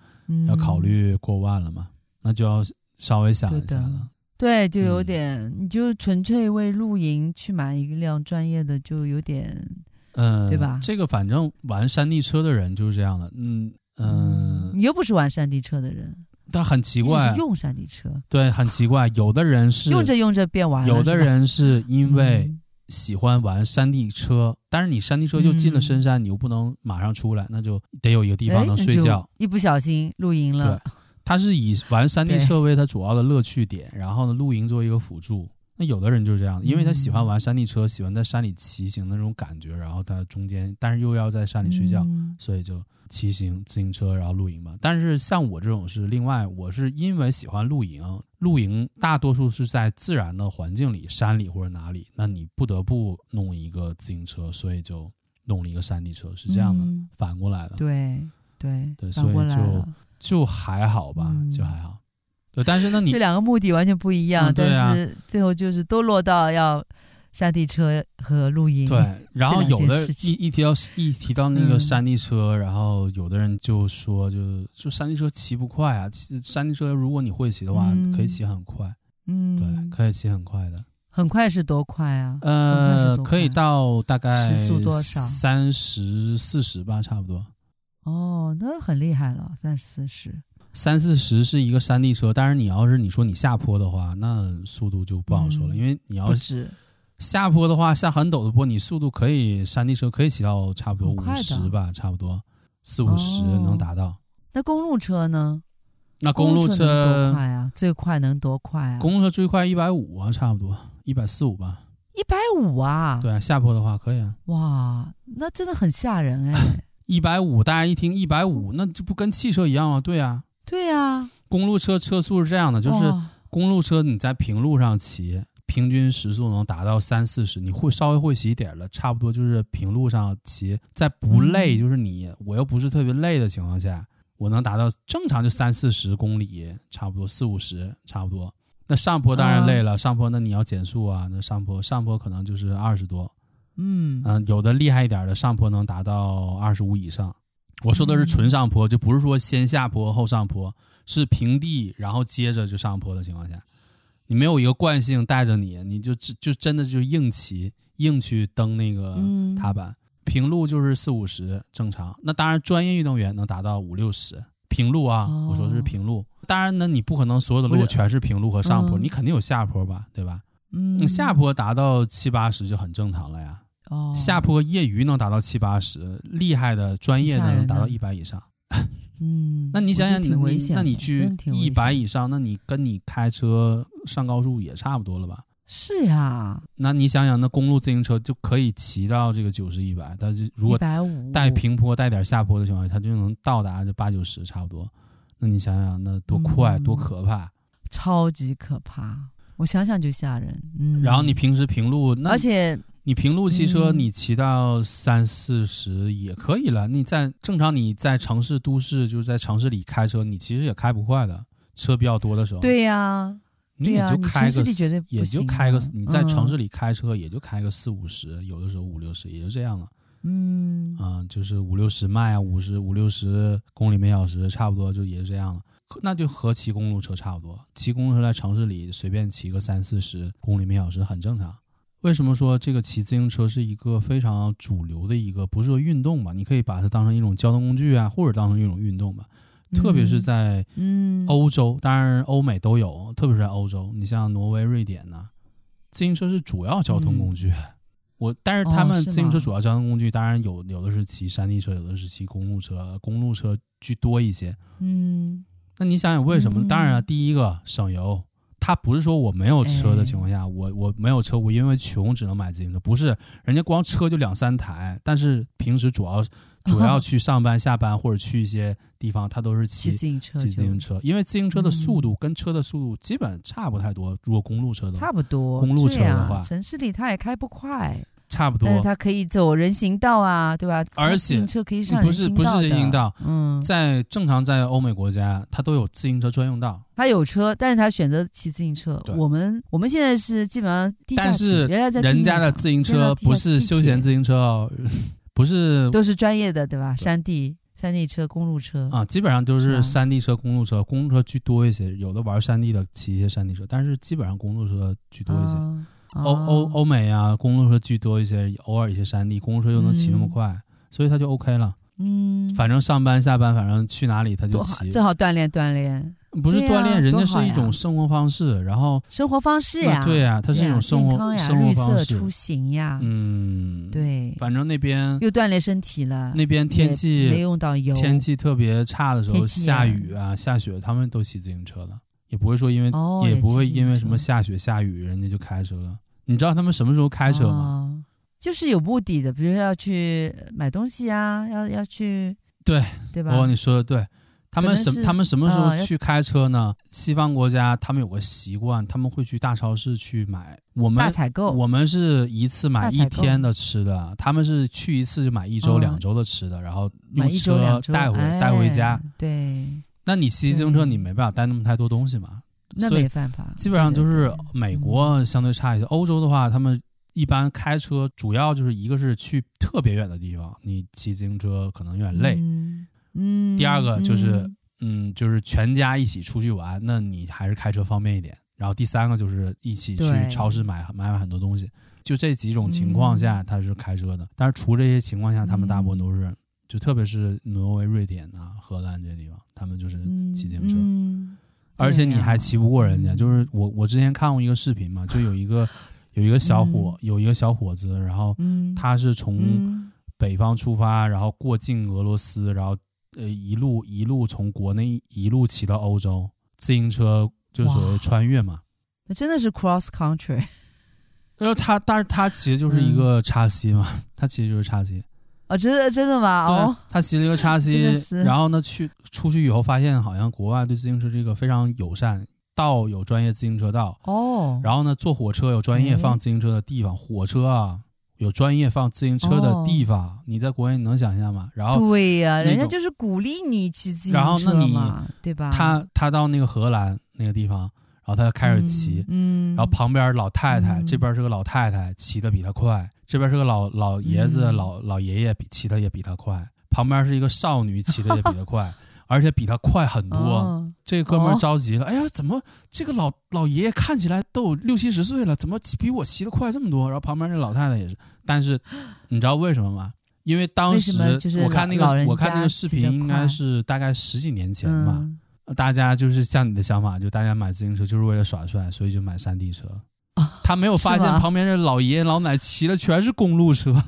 要考虑过万了嘛，嗯、那就要稍微想一下了。对，就有点，嗯、你就纯粹为露营去买一辆专业的，就有点，嗯，对吧？这个反正玩山地车的人就是这样的，嗯嗯，嗯，你又不是玩山地车的人。但很奇怪，是用山地车，对，很奇怪。有的人是用着用着变玩了，有的人是因为喜欢玩山地车，嗯、但是你山地车就进了深山，嗯、你又不能马上出来，那就得有一个地方能睡觉。一不小心露营了。对，他是以玩山地车为他主要的乐趣点，然后呢，露营作为一个辅助。那有的人就是这样，因为他喜欢玩山地车，嗯、喜欢在山里骑行的那种感觉，然后他中间，但是又要在山里睡觉，嗯、所以就。骑行自行车，然后露营嘛。但是像我这种是另外，我是因为喜欢露营，露营大多数是在自然的环境里，山里或者哪里，那你不得不弄一个自行车，所以就弄了一个山地车，是这样的，嗯、反过来的。对对对，所以就就还好吧，嗯、就还好。对，但是那，你这两个目的完全不一样，嗯啊、但是最后就是都落到要山地车和露营。对，然后有的一一提到一提到那个山地车，嗯、然后有的人就说就，就就山地车骑不快啊。其实山地车如果你会骑的话，嗯、可以骑很快。嗯，对，可以骑很快的。很快是多快啊？呃，可以到大概时速多少？三十四十吧，差不多。哦，那很厉害了，三十四十。三四十是一个山地车，但是你要是你说你下坡的话，那速度就不好说了，嗯、因为你要是下坡的话，下很陡的坡，你速度可以山地车可以骑到差不多五十吧，差不多四五十能达到。那公路车呢？那公路车，多快啊？最快能多快啊？公路车最快一百五啊，差不多一百四五吧。一百五啊？对啊，下坡的话可以啊。哇，那真的很吓人哎！一百五，大家一听一百五，那这不跟汽车一样吗？对啊。对呀、啊，公路车车速是这样的，就是公路车你在平路上骑，平均时速能达到三四十。你会稍微会骑一点了，差不多就是平路上骑，在不累，就是你我又不是特别累的情况下，我能达到正常就三四十公里，差不多四五十，差不多。那上坡当然累了，上坡那你要减速啊，那上坡上坡可能就是二十多，嗯嗯，有的厉害一点的上坡能达到二十五以上。我说的是纯上坡，就不是说先下坡后上坡，是平地然后接着就上坡的情况下，你没有一个惯性带着你，你就就真的就硬骑硬去蹬那个踏板。平路就是四五十正常，那当然专业运动员能达到五六十平路啊。我说的是平路，当然呢你不可能所有的路全是平路和上坡，你肯定有下坡吧，对吧？嗯，下坡达到七八十就很正常了呀。哦，下坡业余能达到七八十，厉害的专业的能达到一百以上。嗯，那你想想你，你那你去一百以上，那你跟你开车上高速也差不多了吧？是呀。那你想想，那公路自行车就可以骑到这个九十一百，但是如果带平坡带点下坡的情况下，它就能到达这八九十差不多。那你想想，那多快，嗯、多可怕！超级可怕，我想想就吓人。嗯。然后你平时平路，那而且。你平路骑车，你骑到三四十也可以了。你在正常你在城市都市，就是在城市里开车，你其实也开不快的，车比较多的时候。对呀，你也就开个，也就开个，你在城市里开车也就开个四五十，有的时候五六十，也就这样了。嗯，啊，就是五六十迈啊，五十五六十公里每小时，差不多就也就这样了。那就和骑公路车差不多，骑公路车在城市里随便骑个三四十公里每小时很正常。为什么说这个骑自行车是一个非常主流的一个，不是说运动吧？你可以把它当成一种交通工具啊，或者当成一种运动吧。特别是在嗯欧洲，当然欧美都有，特别是在欧洲，你像挪威、瑞典呐，自行车是主要交通工具。我但是他们自行车主要交通工具，当然有有的是骑山地车，有的是骑公路车，公路车居多一些。嗯，那你想想为什么？当然啊，第一个省油。他不是说我没有车的情况下，我我没有车，我因为穷只能买自行车。不是，人家光车就两三台，但是平时主要主要去上班、下班或者去一些地方，他都是骑自行车。骑自行车，因为自行车的速度跟车的速度基本差不太多。如果公路车的话，差不多。公路车的话，城市里他也开不快。差不多，但是它可以走人行道啊，对吧？而且车可以上。不是不是人行道，嗯，在正常在欧美国家，它都有自行车专用道。他有车，但是他选择骑自行车。我们我们现在是基本上地下，但是人家的自行车不是休闲自行车哦，不是都是专业的，对吧？山地山地车、公路车啊，基本上都是山地车、公路车，公路车居多一些。有的玩山地的骑一些山地车，但是基本上公路车居多一些。啊欧欧欧美啊，公路车居多一些，偶尔一些山地，公路车又能骑那么快，嗯、所以他就 OK 了。嗯，反正上班下班，反正去哪里他就骑，最好锻炼锻炼。不是锻炼，人家是一种生活方式。然后生活方式呀，对呀，它是一种生活生活方式，出行呀，嗯，对。反正那边又锻炼身体了。那边天气没用到油，天气特别差的时候，下雨啊下雪，他们都骑自行车了。也不会说因为，哦、也不会因为什么下雪下雨，人家就开车了。你知道他们什么时候开车吗？哦、就是有目的的，比如说要去买东西啊，要要去，对对吧？哦，你说的对。他们什他们什么时候去开车呢？哦、西方国家他们有个习惯，他们会去大超市去买。我们大采购，我们是一次买一天的吃的，他们是去一次就买一周、两周的吃的，哦、然后用车带回带回家。对。那你骑自行车，你没办法带那么太多东西嘛？那没办法，基本上就是美国相对差一些。欧洲的话，他们一般开车主要就是一个是去特别远的地方，你骑自行车可能有点累。嗯。嗯第二个就是嗯，嗯，就是全家一起出去玩，那你还是开车方便一点。然后第三个就是一起去超市买买买很多东西。就这几种情况下，他是开车的。但是除这些情况下，他们大部分都是，就特别是挪威、瑞典啊、荷兰这些地方，他们就是骑自行车。而且你还骑不过人家。就是我我之前看过一个视频嘛，就有一个 有一个小伙有一个小伙子，然后他是从北方出发，然后过境俄罗斯，然后呃一路一路从国内一路骑到欧洲，自行车就所谓穿越嘛。那真的是 cross country。然后他，但是他骑的就是一个叉 C 嘛，嗯、他骑的就是叉 C。哦，真的真的吗？哦，他骑了一个叉 C，然后呢，去出去以后发现，好像国外对自行车这个非常友善，道有专业自行车道。哦。然后呢，坐火车有专业放自行车的地方，火车啊有专业放自行车的地方。哦、你在国内你能想象吗？然后对呀、啊，人家就是鼓励你骑自行车嘛，然后那你对吧？他他到那个荷兰那个地方。然后他就开始骑，嗯，然后旁边老太太，这边是个老太太，骑的比他快；这边是个老老爷子，老老爷爷比骑的也比他快。旁边是一个少女，骑的也比他快，而且比他快很多。这哥们着急了，哎呀，怎么这个老老爷爷看起来都有六七十岁了，怎么比我骑的快这么多？然后旁边那老太太也是，但是 你知道为什么吗？因为当时我看那个我看那个视频，应该是大概十几年前吧。大家就是像你的想法，就大家买自行车就是为了耍帅，所以就买山地车。他没有发现旁边这老爷爷老奶骑的全是公路车，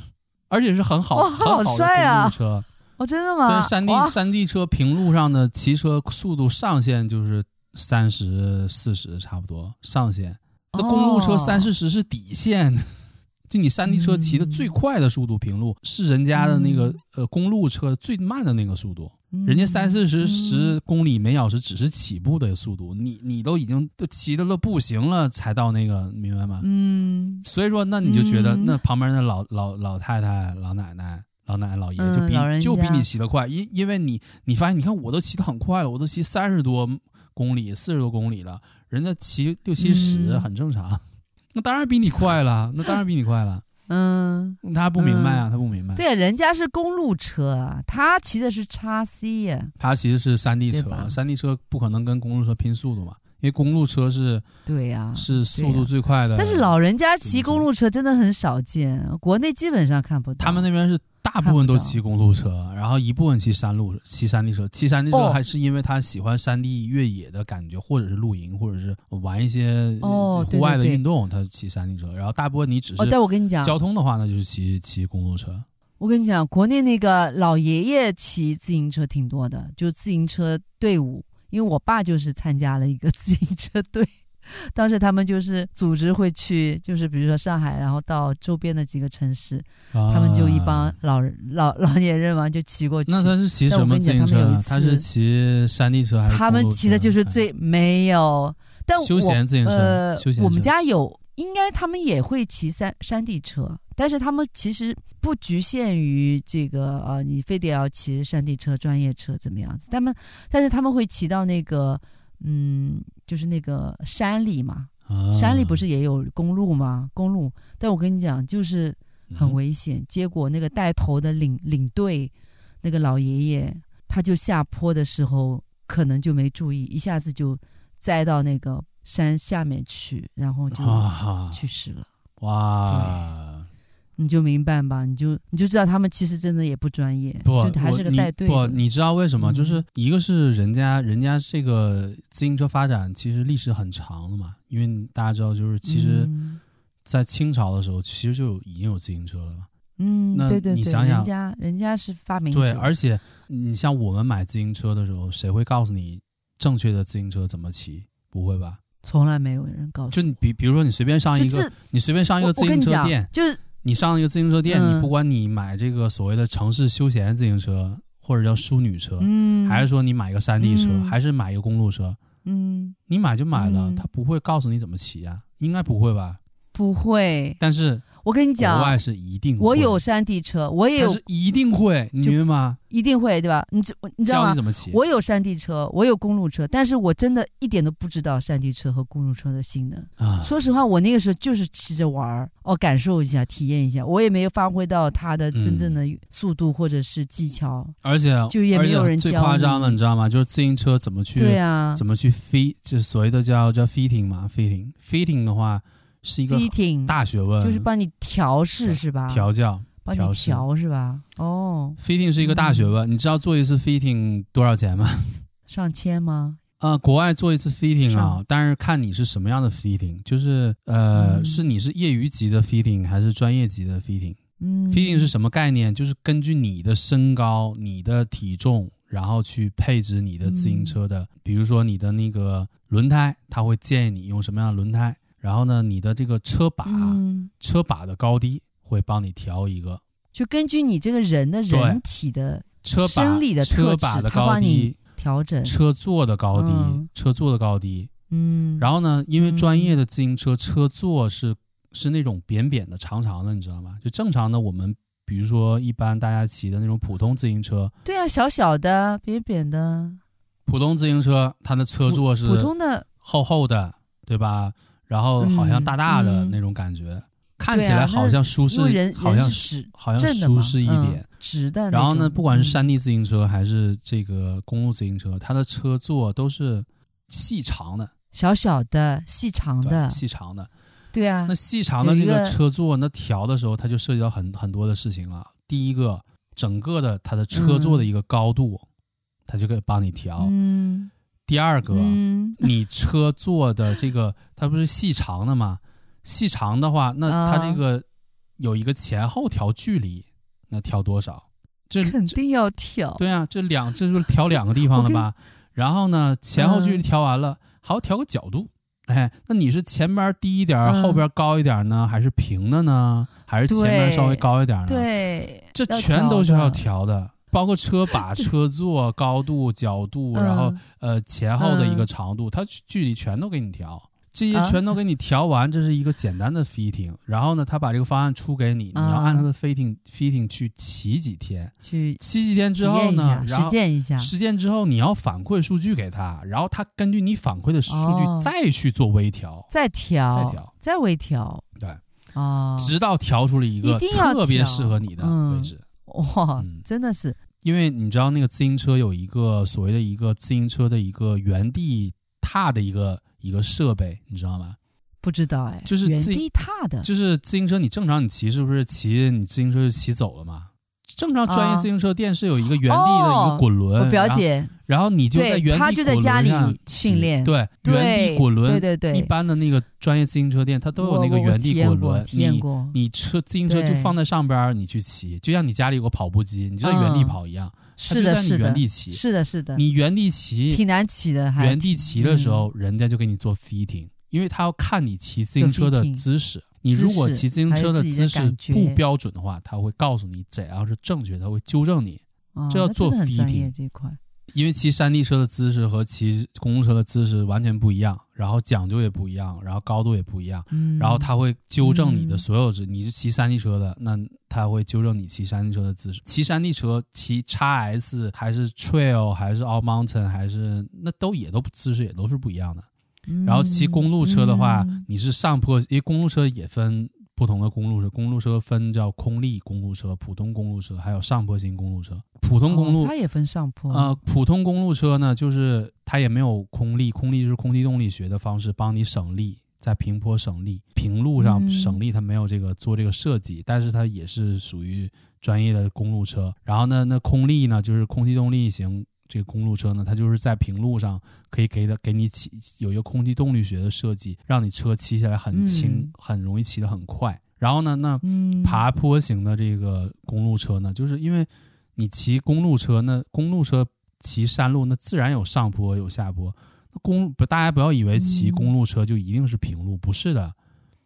而且是很好很好的公路车。哦，真的吗？对，山地山地车平路上的骑车速度上限就是三十四十差不多上限，那公路车三四十是底线。就你山地车骑的最快的速度平路是人家的那个呃公路车最慢的那个速度。人家三四十十公里每小时只是起步的速度，你你都已经都骑的都不行了，才到那个，明白吗？嗯，所以说那你就觉得那旁边那老老老太太、老奶奶、老奶奶、老爷爷就比就比你骑得快，因因为你你发现你看我都骑得很快了，我都骑三十多公里、四十多公里了，人家骑六七十很正常，那当然比你快了，那当然比你快了。嗯，他不明白啊，他不明白。对，人家是公路车啊，他骑的是叉 C 呀。他骑的是山地车，山地车不可能跟公路车拼速度嘛，因为公路车是，对呀，是速度最快的。但是老人家骑公路车真的很少见，国内基本上看不到。他们那边是。大部分都骑公路车，然后一部分骑山路、骑山地车。骑山地车还是因为他喜欢山地越野的感觉，或者是露营，或者是玩一些户外的运动，他骑山地车。然后大部分你只是，但我跟你讲，交通的话呢，就是骑骑公路车。我跟你讲，国内那个老爷爷骑自行车挺多的，就自行车队伍。因为我爸就是参加了一个 自行车队。当时他们就是组织会去，就是比如说上海，然后到周边的几个城市，啊、他们就一帮老人老老年人嘛，就骑过去。那他是骑什么自行车？他是骑山地车还是？他们骑的就是最没有，但我休闲自行车。呃，我们家有，应该他们也会骑山山地车，但是他们其实不局限于这个呃，你非得要骑山地车、专业车怎么样子？他们，但是他们会骑到那个。嗯，就是那个山里嘛，啊、山里不是也有公路吗？公路，但我跟你讲，就是很危险。嗯、结果那个带头的领领队那个老爷爷，他就下坡的时候可能就没注意，一下子就栽到那个山下面去，然后就去世了。哇！你就明白吧，你就你就知道他们其实真的也不专业，不就还是个带队。不，你知道为什么？嗯、就是一个是人家人家这个自行车发展其实历史很长了嘛，因为大家知道，就是其实，在清朝的时候，其实就已经有自行车了嘛。嗯，那对对对，你想想，人家人家是发明者。对，而且你像我们买自行车的时候，谁会告诉你正确的自行车怎么骑？不会吧？从来没有人告诉。就你比比如说，你随便上一个，你随便上一个自行车店，就是。你上一个自行车店，嗯、你不管你买这个所谓的城市休闲自行车，或者叫淑女车，嗯、还是说你买一个山地车，嗯、还是买一个公路车，嗯，你买就买了，嗯、他不会告诉你怎么骑呀、啊，应该不会吧？不会。但是我跟你讲，国外是一定会。我有山地车，我也有，是一定会，你明白吗？一定会，对吧？你知你知道吗？教你怎么骑？我有山地车，我有公路车，但是我真的一点都不知道山地车和公路车的性能。啊，说实话，我那个时候就是骑着玩儿，哦，感受一下，体验一下，我也没有发挥到它的真正的速度或者是技巧。嗯、而且就也没有人教。最夸张的，你知道吗？就是自行车怎么去对啊，怎么去 fit，就是所谓的叫叫 fitting 嘛，fitting fitting 的话是一个大学问，就是帮你调试是吧？调教。帮你调是吧？哦，fitting 是一个大学问。嗯、你知道做一次 fitting 多少钱吗？上千吗？呃，国外做一次 fitting 啊，但是看你是什么样的 fitting，就是呃，嗯、是你是业余级的 fitting 还是专业级的 fitting？嗯，fitting 是什么概念？就是根据你的身高、你的体重，然后去配置你的自行车的，嗯、比如说你的那个轮胎，他会建议你用什么样的轮胎，然后呢，你的这个车把、嗯、车把的高低。会帮你调一个，就根据你这个人的人体的生理的特质，他帮你调整车座的高低，嗯、车座的高低。嗯，然后呢，因为专业的自行车、嗯、车座是是那种扁扁的、长长的，你知道吗？就正常的我们，比如说一般大家骑的那种普通自行车，对啊，小小的、扁扁的。普通自行车，它的车座是普通的、厚厚的，对吧？然后好像大大的那种感觉。嗯嗯看起来好像舒适，人好像是好像舒适一点，嗯、直的。然后呢，不管是山地自行车还是这个公路自行车，它的车座都是细长的，小小的、细长的、细长的。对啊，那细长的那个车座，那调的时候，它就涉及到很很多的事情了。第一个，整个的它的车座的一个高度，嗯、它就可以帮你调。嗯。第二个，嗯、你车座的这个，它不是细长的吗？细长的话，那它这个有一个前后调距离，那调多少？这肯定要调。对啊，这两这就是调两个地方了吧？然后呢，前后距离调完了，还要调个角度。哎，那你是前边低一点，后边高一点呢，还是平的呢？还是前面稍微高一点呢？对，这全都是要调的，包括车把、车座高度、角度，然后呃前后的一个长度，它距离全都给你调。这些全都给你调完，这是一个简单的 fitting。然后呢，他把这个方案出给你，你要按他的 fitting fitting 去骑几天，去骑几天之后呢，然后实践一下，实践之后你要反馈数据给他，然后他根据你反馈的数据再去做微调，再调，再调，再微调，对，哦，直到调出了一个特别适合你的位置。哇，真的是，因为你知道那个自行车有一个所谓的一个自行车的一个原地踏的一个。一个设备，你知道吗？不知道哎，就是原地踏的，就是自行车。你正常你骑是不是骑你自行车就骑走了吗？正常专业自行车店是有一个原地的一个滚轮。我表姐，然后你就在原地滚轮上，他就在家里训练。对，原地滚轮。对对对，一般的那个专业自行车店，它都有那个原地滚轮。你你车自行车就放在上边，你去骑，就像你家里有个跑步机，你就在原地跑一样。是的，是的，原地骑，是的，是的。你原地骑挺难骑的，原地骑的时候，人家就给你做 fitting，因为他要看你骑自行车的姿势。你如果骑自行车的姿势不标准的话，他会告诉你怎样是正确，他会纠正你。这要做 fitting 这块。因为骑山地车的姿势和骑公路车的姿势完全不一样，然后讲究也不一样，然后高度也不一样，嗯、然后他会纠正你的所有姿。嗯、你是骑山地车的，那他会纠正你骑山地车的姿势。骑山地车，骑 XS 还是 Trail 还是 All Mountain 还是那都也都姿势也都是不一样的。嗯、然后骑公路车的话，嗯、你是上坡，因为公路车也分。不同的公路车，公路车分叫空力公路车、普通公路车，还有上坡型公路车。普通公路、哦、它也分上坡。呃，普通公路车呢，就是它也没有空力，空力就是空气动力学的方式帮你省力，在平坡省力，平路上省力，它没有这个做这个设计，嗯、但是它也是属于专业的公路车。然后呢，那空力呢，就是空气动力型。这个公路车呢，它就是在平路上可以给的给你骑有一个空气动力学的设计，让你车骑起来很轻，嗯、很容易骑得很快。然后呢，那爬坡型的这个公路车呢，就是因为你骑公路车，那公路车骑山路，那自然有上坡有下坡。那公不，大家不要以为骑公路车就一定是平路，不是的。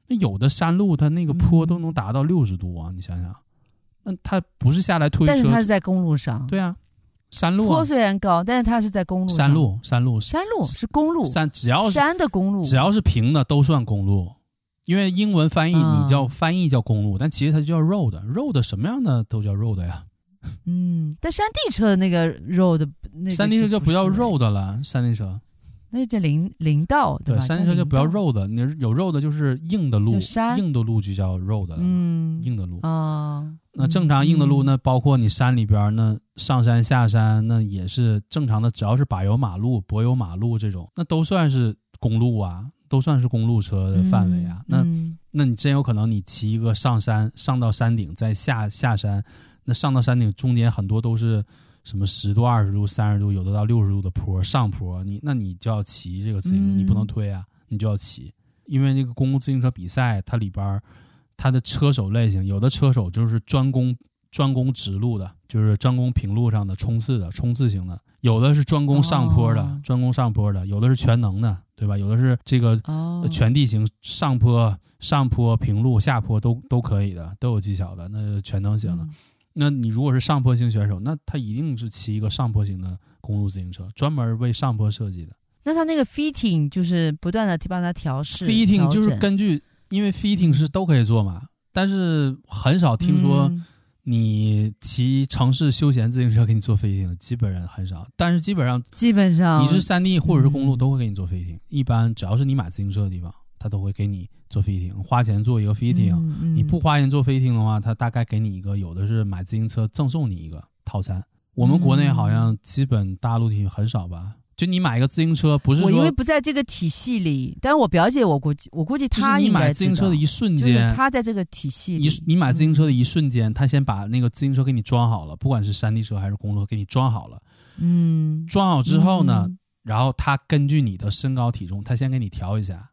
那有的山路它那个坡都能达到六十度啊，你想想，那它不是下来推车，但是它是在公路上，对啊。山路坡虽然高，但是它是在公路上。山路，山路，山路是公路。山只要是山的公路，只要是平的都算公路。因为英文翻译你叫翻译叫公路，嗯、但其实它就叫 road，road 什么样的都叫 road 呀。嗯，但山地车的那个 road，那个山地车就不叫 road 了，山地车。那叫林林道，对吧？对，山地车就不要 road，你有 road 就是硬的路，硬的路就叫 road 了。嗯，硬的路啊。那正常硬的路，那包括你山里边，那上山下山，那也是正常的，只要是柏油马路、柏油马路这种，那都算是公路啊，都算是公路车的范围啊。那那你真有可能，你骑一个上山，上到山顶，再下下山，那上到山顶中间很多都是。什么十度、二十度、三十度，有的到六十度的坡上坡，你那你就要骑这个自行车，你不能推啊，你就要骑。因为那个公共自行车比赛，它里边它的车手类型，有的车手就是专攻专攻直路的，就是专攻平路上的冲刺的冲刺型的；有的是专攻上坡的，专攻上坡的；有的是全能的，对吧？有的是这个全地形上坡、上坡、平路、下坡都都可以的，都有技巧的，那是全能型的。那你如果是上坡型选手，那他一定是骑一个上坡型的公路自行车，专门为上坡设计的。那他那个 fitting 就是不断的帮他调试。fitting 就是根据，因为 fitting 是都可以做嘛，但是很少听说你骑城市休闲自行车给你做 fitting，基本上很少。但是基本上，基本上你是山地或者是公路都会给你做 fitting，一般只要是你买自行车的地方。他都会给你做 fitting，花钱做一个 fitting，嗯嗯。你不花钱做 fitting 的话，他大概给你一个，有的是买自行车赠送你一个套餐。我们国内好像基本大陆地很少吧？就你买一个自行车，不是我因为不在这个体系里，但是我表姐我估计我估计她你买自行车的一瞬间，她在这个体系里，你你买自行车的一瞬间，她先把那个自行车给你装好了，不管是山地车还是公路，给你装好了。嗯，装好之后呢，然后他根据你的身高体重，他先给你调一下。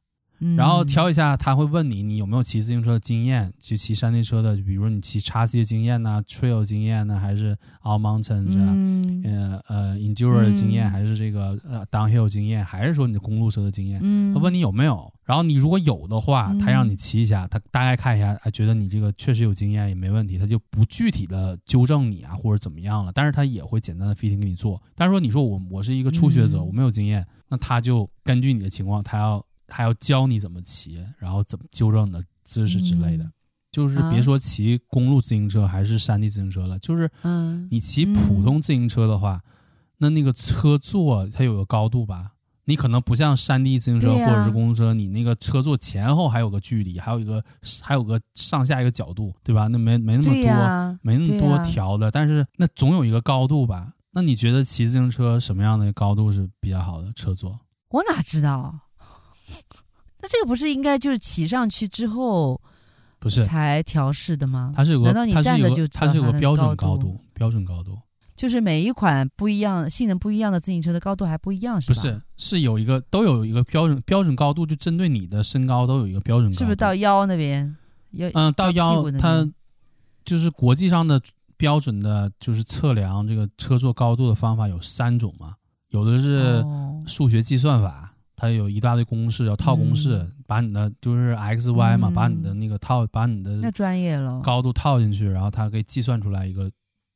然后挑一下，他会问你，你有没有骑自行车的经验？就骑山地车的，就比如你骑叉 C 的经验呢，Trail 经验呢，还是 All Mountain 是吧？嗯、呃呃 Enduro 的经验，还是这个呃 Downhill 经验，还是说你的公路车的经验？嗯他问你有没有，然后你如果有的话，他让你骑一下，他大概看一下，哎，觉得你这个确实有经验也没问题，他就不具体的纠正你啊或者怎么样了，但是他也会简单的 fitting 给你做。但是说你说我我是一个初学者，我没有经验，那他就根据你的情况，他要。还要教你怎么骑，然后怎么纠正你的姿势之类的，嗯、就是别说骑公路自行车还是山地自行车了，就是你骑普通自行车的话，嗯、那那个车座它有个高度吧，你可能不像山地自行车或者是公路车，你那个车座前后还有个距离，还有一个还有个上下一个角度，对吧？那没没那么多，没那么多调的，但是那总有一个高度吧？那你觉得骑自行车什么样的高度是比较好的车座？我哪知道？那这个不是应该就是骑上去之后不是才调试的吗？它是有个，难道你站着就它是有个标准高度？标准高度就是每一款不一样、性能不一样的自行车的高度还不一样，是吧？不是，是有一个都有一个标准标准高度，就针对你的身高都有一个标准高度。是不是到腰那边？嗯，到腰它就是国际上的标准的，就是测量这个车座高度的方法有三种嘛？有的是数学计算法。哦它有一大堆公式，要套公式，嗯、把你的就是 x y 嘛，嗯、把你的那个套，把你的那专业了高度套进去，然后它可以计算出来一个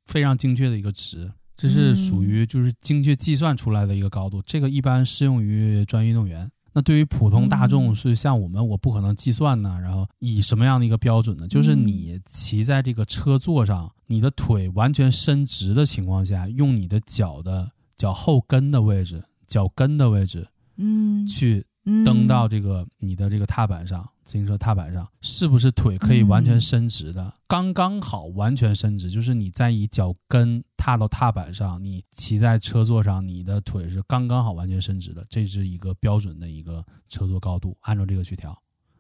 非常精确的一个值，这是属于就是精确计算出来的一个高度。嗯、这个一般适用于专业运动员。那对于普通大众是像我们，我不可能计算呢。然后以什么样的一个标准呢？就是你骑在这个车座上，你的腿完全伸直的情况下，用你的脚的脚后跟的位置，脚跟的位置。嗯，去蹬到这个你的这个踏板上，自行车踏板上，是不是腿可以完全伸直的？刚刚好完全伸直，就是你在以脚跟踏到踏板上，你骑在车座上，你的腿是刚刚好完全伸直的，这是一个标准的一个车座高度，按照这个去调。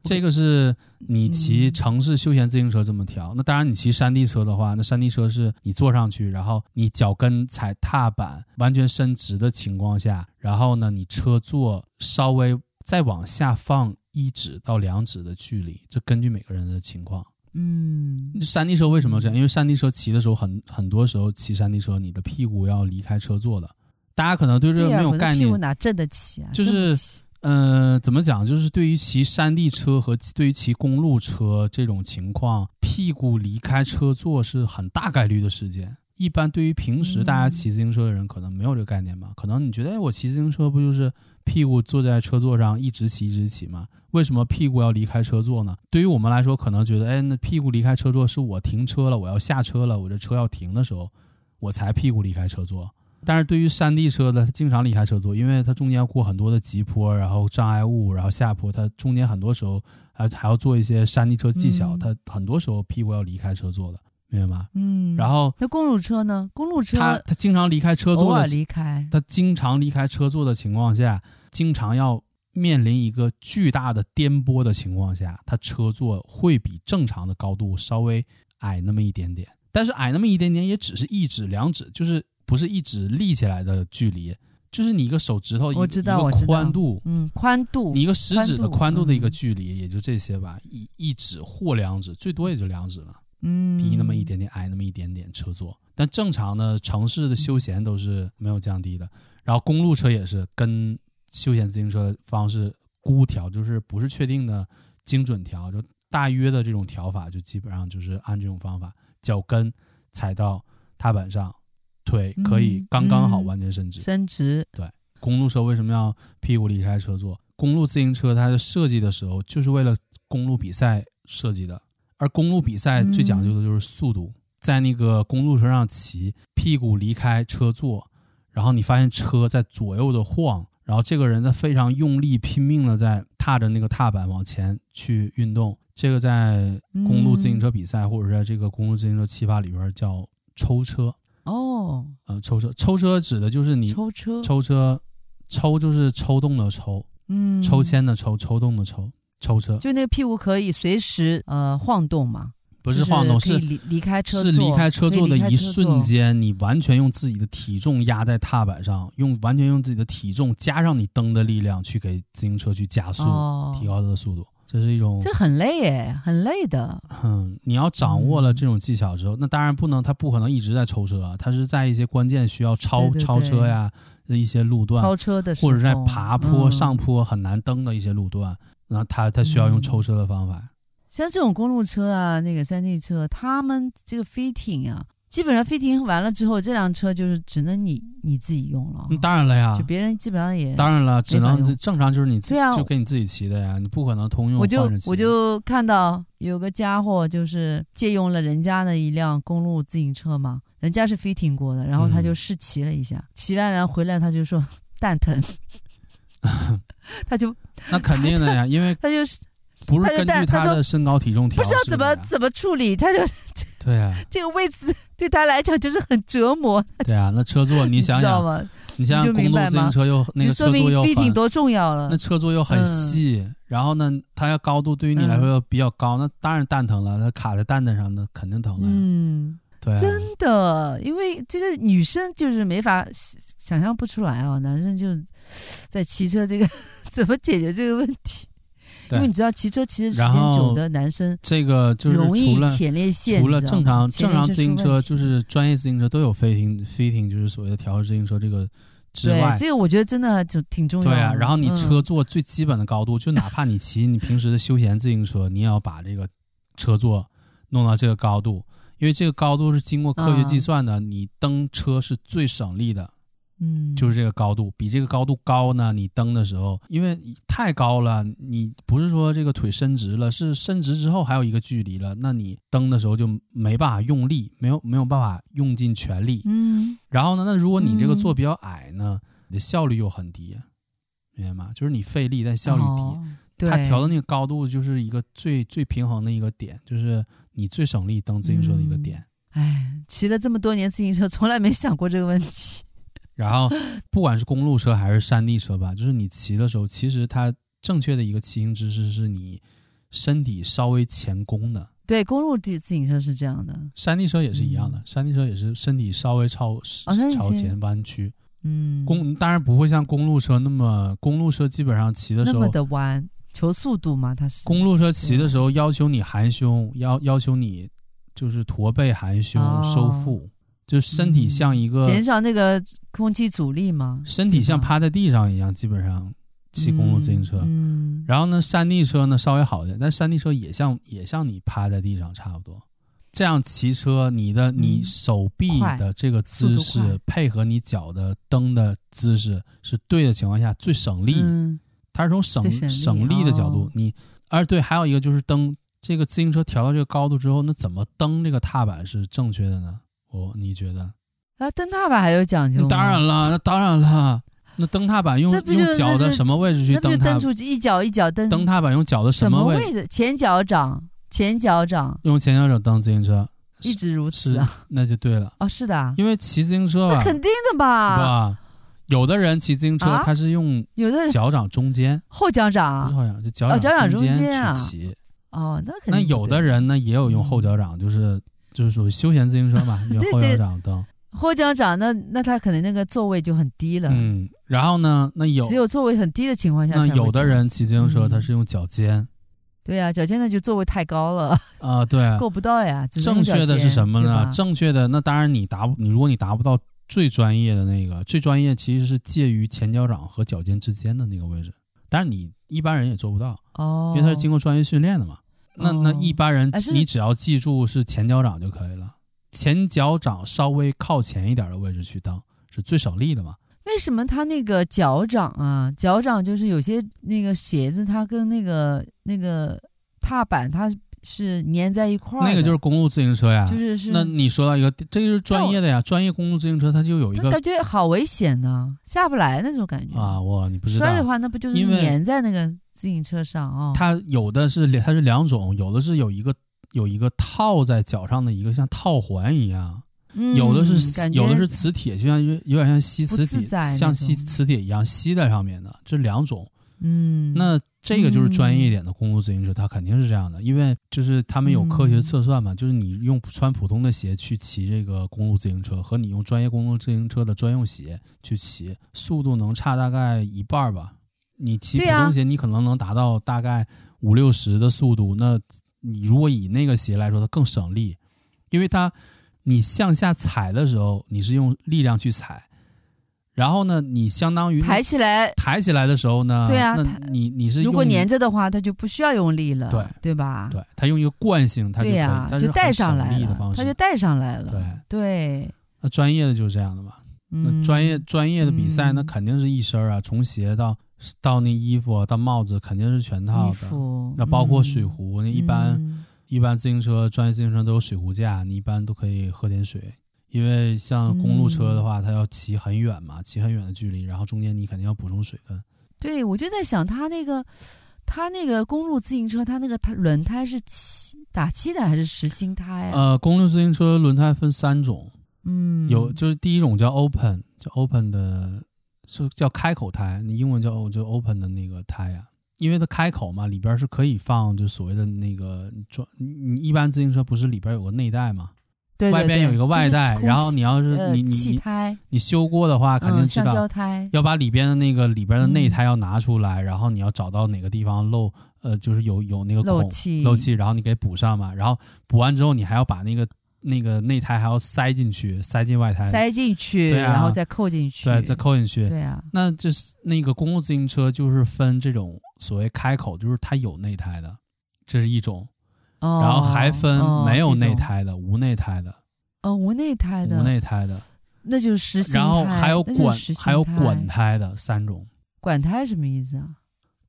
这个是你骑城市休闲自行车这么调，那当然你骑山地车的话，那山地车是你坐上去，然后你脚跟踩踏板完全伸直的情况下，然后呢，你车座稍微再往下放一指到两指的距离，这根据每个人的情况。嗯，山地车为什么要这样？因为山地车骑的时候很很多时候骑山地车，你的屁股要离开车座的。大家可能对这个没有概念，屁股哪正得起啊？就是。呃，怎么讲？就是对于骑山地车和对于骑公路车这种情况，屁股离开车座是很大概率的事件。一般对于平时大家骑自行车的人，可能没有这个概念吧？可能你觉得，哎，我骑自行车不就是屁股坐在车座上一直骑一直骑吗？为什么屁股要离开车座呢？对于我们来说，可能觉得，哎，那屁股离开车座是我停车了，我要下车了，我这车要停的时候，我才屁股离开车座。但是对于山地车的，它经常离开车座，因为它中间要过很多的急坡，然后障碍物，然后下坡，它中间很多时候还还要做一些山地车技巧，它很多时候屁股要离开车座的。明白吗？嗯，然后那公路车呢？公路车它它经常离开车座的，离开。它经常离开车座的情况下，经常要面临一个巨大的颠簸的情况下，它车座会比正常的高度稍微矮那么一点点。但是矮那么一点点，也只是一指两指，就是不是一指立起来的距离，就是你一个手指头一个宽度，嗯，宽度，你一个食指的宽度的一个距离，也就这些吧，一一指或两指，最多也就两指了。嗯，低那么一点点，矮那么一点点车座，但正常的城市的休闲都是没有降低的。然后公路车也是跟休闲自行车方式估调，就是不是确定的精准调，就大约的这种调法，就基本上就是按这种方法，脚跟踩到踏板上，腿可以刚刚好完全伸直。伸直。对，公路车为什么要屁股离开车座？公路自行车它的设计的时候就是为了公路比赛设计的。而公路比赛最讲究的就是速度，在那个公路车上骑，屁股离开车座，然后你发现车在左右的晃，然后这个人在非常用力拼命的在踏着那个踏板往前去运动，这个在公路自行车比赛或者在这个公路自行车骑法里边叫抽车。哦，呃，抽车，抽车指的就是你抽车，抽车，抽就是抽动的抽，嗯，抽签的抽，抽动的抽。抽车就那个屁股可以随时呃晃动嘛？不是晃动，是离离开车座，是离开车座的一瞬间，你完全用自己的体重压在踏板上，用完全用自己的体重加上你蹬的力量去给自行车去加速，哦、提高它的速度。这是一种这很累哎，很累的。嗯，你要掌握了这种技巧之后，嗯、那当然不能，他不可能一直在抽车，他是在一些关键需要超超车呀的一些路段，超车的时候，或者在爬坡、嗯、上坡很难登的一些路段。然后他他需要用抽车的方法，嗯，像这种公路车啊，那个山地车，他们这个 fitting 啊，基本上 fitting 完了之后，这辆车就是只能你你自己用了。当然了呀，就别人基本上也当然了，只能正常就是你自己就给你自己骑的呀，你不可能通用。我就我就看到有个家伙就是借用了人家的一辆公路自行车嘛，人家是 fitting 过的，然后他就试骑了一下，嗯、骑完然后回来他就说 蛋疼。他就那肯定的呀，因为 他就是不是根据他的身高体重调，不知道怎么怎么处理，他就对啊，这个位置对他来讲就是很折磨。对啊，那车座 你想想，你想想公路自行车又那个车座又很多重要了，那车座又很细，然后呢，它要高度对于你来说又比较高，那当然蛋疼了，它卡在蛋蛋上，那肯定疼了。嗯。对真的，因为这个女生就是没法想象不出来啊，男生就在骑车这个 怎么解决这个问题？因为你知道骑车骑的时间久的男生，这个就是容易前列腺，除了正常正常自行车，就是专业自行车都有 fitting fitting，就是所谓的调式自行车这个之外，这个我觉得真的就挺重要的。对啊，然后你车座最基本的高度，就哪怕你骑你平时的休闲自行车，你也要把这个车座弄到这个高度。因为这个高度是经过科学计算的，你蹬车是最省力的，嗯，就是这个高度，比这个高度高呢，你蹬的时候，因为太高了，你不是说这个腿伸直了，是伸直之后还有一个距离了，那你蹬的时候就没办法用力，没有没有办法用尽全力，嗯，然后呢，那如果你这个座比较矮呢，你的效率又很低，明白吗？就是你费力但效率低。对，它调的那个高度就是一个最最平衡的一个点，就是你最省力蹬自行车的一个点。哎、嗯，骑了这么多年自行车，从来没想过这个问题。然后，不管是公路车还是山地车吧，就是你骑的时候，其实它正确的一个骑行姿势是你身体稍微前弓的。对，公路自自行车是这样的，山地车也是一样的，嗯、山地车也是身体稍微朝、哦、朝前弯曲。嗯，公当然不会像公路车那么，公路车基本上骑的时候那么的弯。求速度嘛，它是公路车骑的时候要求你含胸，要要求你就是驼背含胸收腹，哦、就身体像一个减少那个空气阻力嘛，身体像趴在地上一样，基本上骑公路自行车。嗯，然后呢，山地车呢稍微好一点，但山地车也像也像你趴在地上差不多。这样骑车，你的你手臂的这个姿势配合你脚的蹬的姿势是对的情况下最省力。嗯，它是从省省力省力的角度，哦你而对，还有一个就是蹬这个自行车调到这个高度之后，那怎么蹬这个踏板是正确的呢？哦，你觉得？啊，蹬踏板还有讲究吗？那当然了，那当然了，那蹬踏板用用脚的什么位置去那就蹬踏蹬？出去一脚一脚蹬？蹬踏板用脚的什么么位位置？前脚掌，前脚掌，用前脚掌蹬自行车，一直如此是啊？那就对了。哦，是的啊，因为骑自行车吧那，肯定的吧？吧，有的人骑自行车啊他是用有的人脚掌中间，后脚不是掌好像就脚哦脚掌中中间啊去骑。哦，那肯定那有的人呢也有用后脚掌，就是就是属于休闲自行车嘛，用后脚掌蹬。后脚掌，那那他可能那个座位就很低了，嗯，然后呢，那有只有座位很低的情况下那有的人骑自行车嗯他是用脚尖对啊，脚尖那就座位太高了，啊，对。够不到呀。正确的是什么呢？正确的那当然你达你如果你达不到最专业的那个，最专业其实是介于前脚掌和脚尖之间的那个位置，但是你一般人也做不到，哦，因为他是经过专业训练的嘛。那那一般人你只要记住是前脚掌就可以了，前脚掌稍微靠前一点的位置去蹬是最省力的嘛。为什么他那个脚掌啊？脚掌就是有些那个鞋子，它跟那个那个踏板它是粘在一块儿的，那个就是公路自行车呀。就是是。那你说到一个，这个就是专业的呀，专业公路自行车它就有一个感觉好危险呢，下不来那种感觉啊，我你不知道。摔的话，那不就是粘在那个自行车上哦？它有的是它是两种，有的是有一个有一个套在脚上的一个像套环一样，嗯有的是有的是磁铁，就像有有点像吸磁铁，像吸磁铁一样吸在上面的，这两种。嗯，那这个就是专业一点的公路自行车，它肯定是这样的，因为就是他们有科学测算嘛，就是你用穿普通的鞋去骑这个公路自行车，和你用专业公路自行车的专用鞋去骑，速度能差大概一半吧。你骑普通鞋，你可能能达到大概五六十的速度，那你如果以那个鞋来说，它更省力，因为它你向下踩的时候，你是用力量去踩。然后呢，你相当于抬起来，抬起来的时候呢，对啊那你你是如果粘着的话，它就不需要用力了，对对吧？对，它用一个惯性，它就对呀、它就带上来了，它就带上来了，对对。那专业的就是这样的嘛，嗯、那专业专业的比赛，嗯、那肯定是一身啊，从鞋到到那衣服到帽子，肯定是全套的。那包括水壶，那、嗯、一般、嗯、一般自行车专业自行车都有水壶架，你一般都可以喝点水。因为像公路车的话，它要骑很远嘛，骑很远的距离，然后中间你肯定要补充水分。对，我就在想，它那个，它那个公路自行车，它那个它轮胎是漆打气的还是实心胎、啊？呃，公路自行车轮胎分三种，嗯，有就是第一种叫 open，叫 open 的，是叫开口胎，你英文叫就 open 的那个胎呀、啊，因为它开口嘛，里边是可以放就所谓的那个装，你一般自行车不是里边有个内袋嘛？对对对，外边有一个外袋，就是、然后你要是你你你你修过的话，肯定知道、要把里边的那个里边的内胎要拿出来、嗯，然后你要找到哪个地方漏，呃，就是有有那个孔漏气，漏气，然后你给补上嘛，然后补完之后，你还要把那个那个内胎还要塞进去，塞进外胎，塞进去，然后再扣进去，对，再扣进去，对啊，那就是那个公路自行车就是分这种所谓开口，就是它有内胎的，这是一种，哦、然后还分没有内胎的，哦、无内胎的。哦，无内胎的，无内胎的，那就是实心胎。然后还有管，还有管胎的三种。管胎什么意思啊？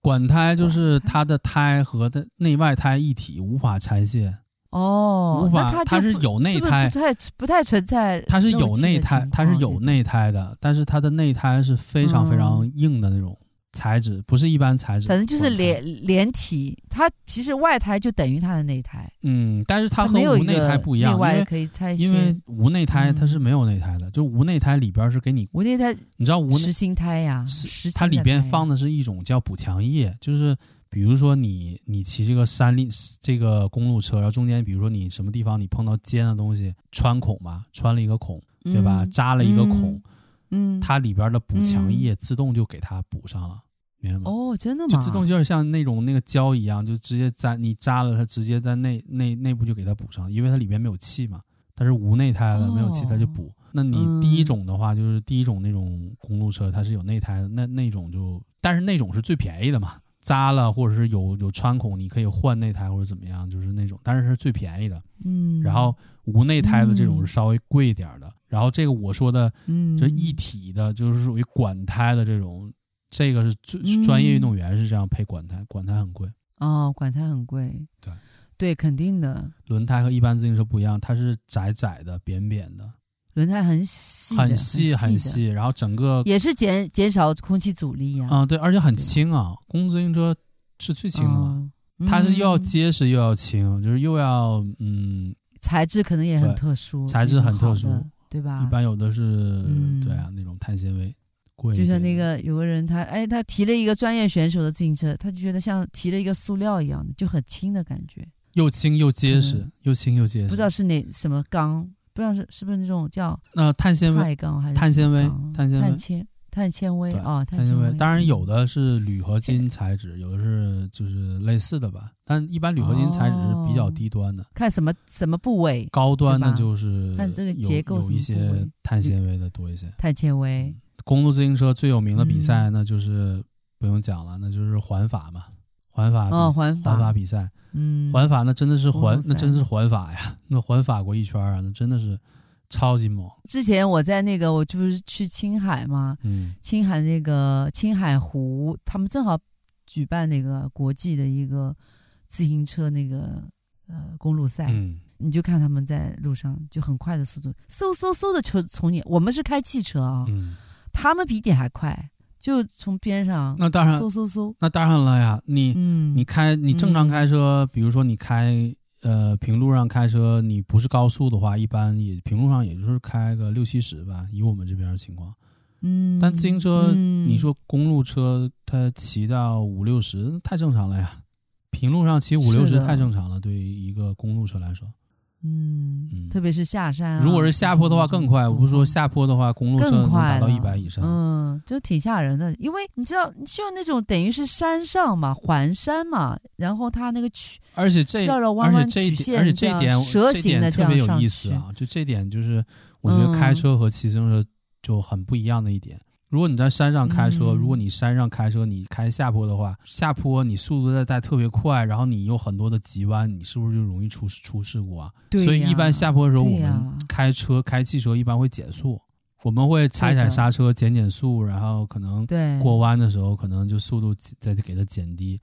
管胎就是它的胎和的内外胎一体，无法拆卸。哦，无法，它，它是有内胎，是不，是不太不太存在。它是有内胎，它是有内胎的，但是它的内胎是非常非常硬的那种。嗯材质不是一般材质，反正就是连连体，它其实外胎就等于它的内胎。嗯，但是它和无内胎不一样，内外可以拆，因为无内胎它是没有内胎的，嗯、就无内胎里边是给你无内胎，你知道无实心胎呀，实它里边放的是一种叫补强液，就是比如说你你骑这个山里这个公路车，然后中间比如说你什么地方你碰到尖的东西穿孔嘛，穿了一个孔，对吧？嗯、扎了一个孔。嗯嗯，它里边的补强液自动就给它补上了，嗯、明白吗？哦，真的吗？就自动就是像那种那个胶一样，就直接在你扎了它，直接在内内内部就给它补上，因为它里边没有气嘛。它是无内胎的，哦、没有气它就补。那你第一种的话，就是第一种那种公路车，它是有内胎的，那那种就，但是那种是最便宜的嘛。扎了或者是有有穿孔，你可以换内胎或者怎么样，就是那种，但是是最便宜的。嗯，然后无内胎的这种是稍微贵一点的。嗯、然后这个我说的，嗯，就一体的，就是属于管胎的这种，这个是专专业运动员是这样配管胎，管胎很贵。哦，管胎很贵。对，对，肯定的。轮胎和一般自行车不一样，它是窄窄的、扁扁的。轮胎很细，很细很细，然后整个也是减减少空气阻力啊。啊、嗯，对，而且很轻啊，公路自行车是最轻的它是又要结实又要轻，就是又要嗯，材质可能也很特殊，材质很特殊，对吧？一般有的是、嗯、对啊，那种碳纤维，贵。就像那个有个人他哎，他提了一个专业选手的自行车，他就觉得像提了一个塑料一样的，就很轻的感觉，又轻又结实，嗯、又轻又结实，不知道是哪什么钢。不知道是是不是那种叫那碳纤维钢还是碳纤维碳纤维碳纤维啊碳纤维，当然有的是铝合金材质，有的是就是类似的吧。但一般铝合金材质是比较低端的。看什么什么部位，高端的就是看这个结构有一些碳纤维的多一些。碳纤维。公路自行车最有名的比赛那就是不用讲了，那就是环法嘛。环法哦，环法环法比赛，嗯，环法那真的是环，那真是环法呀，那环法国一圈啊，那真的是超级猛。之前我在那个，我就是去青海嘛，嗯，青海那个青海湖，他们正好举办那个国际的一个自行车那个呃公路赛，嗯，你就看他们在路上就很快的速度，嗖嗖嗖的就从你，我们是开汽车啊，嗯，他们比你还快。就从边上，那当然，嗖嗖嗖，那当然了呀。你，嗯、你开，你正常开车，嗯、比如说你开，呃，平路上开车，你不是高速的话，一般也平路上也就是开个六七十吧，以我们这边的情况。嗯，但自行车，嗯、你说公路车，它骑到五六十，太正常了呀。平路上骑五六十太正常了，对于一个公路车来说。嗯，特别是下山啊，如果是下坡的话更快。我不是说下坡的话，公路车能达到一百以上。嗯，就挺吓人的，因为你知道，就那种等于是山上嘛，环山嘛，然后它那个曲，而且这，绕绕弯弯曲线，而且这一点，蛇形的这样特别有意思啊。就这点，就是我觉得开车和骑自行车就很不一样的一点。如果你在山上开车，嗯、如果你山上开车，你开下坡的话，下坡你速度再带特别快，然后你有很多的急弯，你是不是就容易出出事故啊？对呀，所以一般下坡的时候，我们开车呀开汽车一般会减速，我们会踩踩刹车减减速，然后可能过弯的时候可能就速度再给它减低。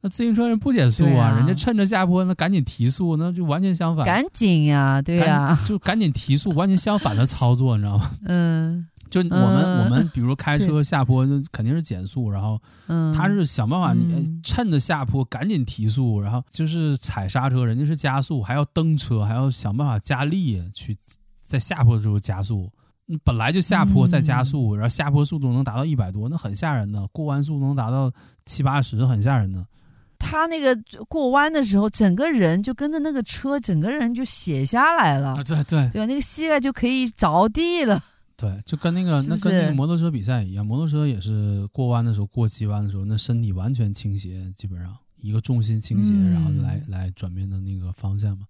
那自行车人不减速啊，啊人家趁着下坡那赶紧提速，那就完全相反。赶紧呀，对呀，就赶紧提速，完全相反的操作，你知道吗？嗯。就我们、嗯、我们比如开车下坡，就肯定是减速，然后他是想办法你趁着下坡赶紧提速，然后就是踩刹车，人家是加速，还要蹬车，还要想办法加力去在下坡的时候加速。本来就下坡再加速，然后下坡速度能达到一百多，那很吓人的。过弯速度能达到七八十，很吓人的。他那个过弯的时候，整个人就跟着那个车，整个人就斜下来了。对对对，那个膝盖就可以着地了。对，就跟那个那跟那个摩托车比赛一样，摩托车也是过弯的时候，过急弯的时候，那身体完全倾斜，基本上一个重心倾斜，嗯、然后来来转变的那个方向嘛。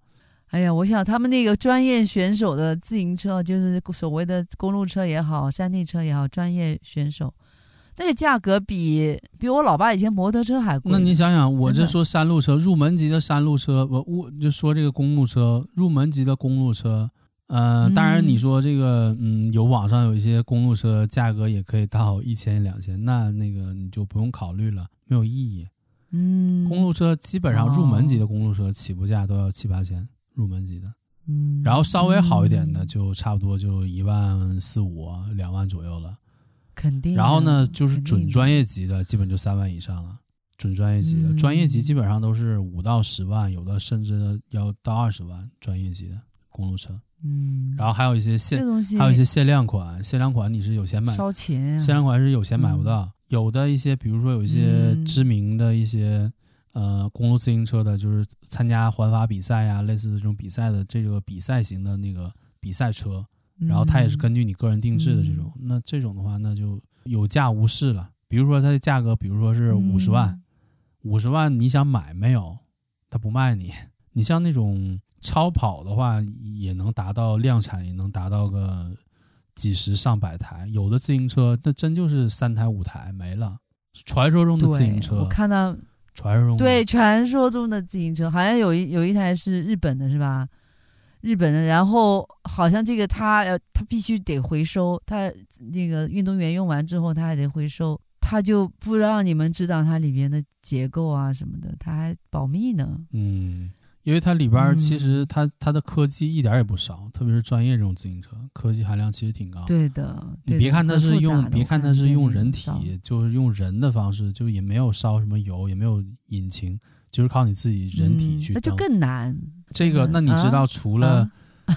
哎呀，我想他们那个专业选手的自行车，就是所谓的公路车也好，山地车也好，专业选手那个价格比比我老爸以前摩托车还贵。那你想想，我这说山路车入门级的山路车，我我就说这个公路车入门级的公路车。呃，当然你说这个，嗯，有网上有一些公路车价格也可以到一千两千，那那个你就不用考虑了，没有意义。嗯，公路车基本上入门级的公路车起步价都要七八千，入门级的。嗯，然后稍微好一点的就差不多就一万四五、两万左右了。肯定。然后呢，就是准专业级的，基本就三万以上了。准专业级的，专业级基本上都是五到十万，有的甚至要到二十万，专业级的公路车。嗯，然后还有一些限，还有一些限量款，限量款你是有钱买，烧钱啊，限量款是有钱买不到。嗯、有的一些，比如说有一些知名的一些，嗯、呃，公路自行车的，就是参加环法比赛呀，类似的这种比赛的这个比赛型的那个比赛车，然后它也是根据你个人定制的这种。嗯、那这种的话，那就有价无市了。比如说它的价格，比如说是五十万，五十、嗯、万你想买没有？他不卖你。你像那种。超跑的话也能达到量产，也能达到个几十上百台。有的自行车那真就是三台五台没了。传说中的自行车，我看到传说中对传说中的自行车，好像有一有一台是日本的，是吧？日本的，然后好像这个他要他必须得回收，他那个运动员用完之后他还得回收，他就不让你们知道它里边的结构啊什么的，他还保密呢。嗯。因为它里边其实它它的科技一点也不少，特别是专业这种自行车，科技含量其实挺高。对的，你别看它是用，别看它是用人体，就是用人的方式，就也没有烧什么油，也没有引擎，就是靠你自己人体去。那就更难。这个，那你知道除了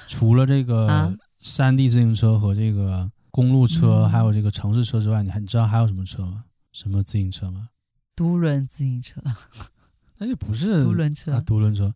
除了这个山地自行车和这个公路车，还有这个城市车之外，你还你知道还有什么车吗？什么自行车吗？独轮自行车。那就不是独轮车，独轮车。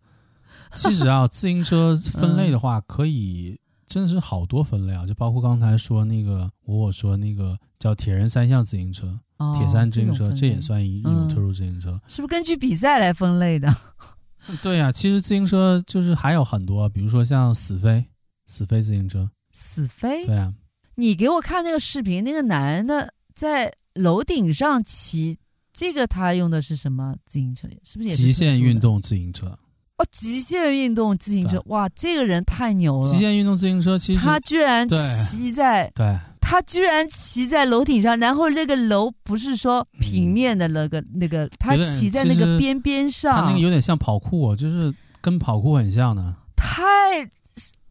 其实啊，自行车分类的话，可以真的是好多分类啊，就包括刚才说那个我我说那个叫铁人三项自行车、铁三自行车，这也算一一种特殊自行车。是不是根据比赛来分类的？对呀，其实自行车就是还有很多，比如说像死飞、死飞自行车。死飞？对啊。你给我看那个视频，那个男人的在楼顶上骑，这个他用的是什么自行车？是不是也是极限运动自行车？哦，极限运动自行车，哇，这个人太牛了！极限运动自行车，其实他居然骑在，对，他居然骑在楼顶上，然后那个楼不是说平面的那个、嗯、那个，他骑在那个边边上，他那个有点像跑酷，就是跟跑酷很像的，太。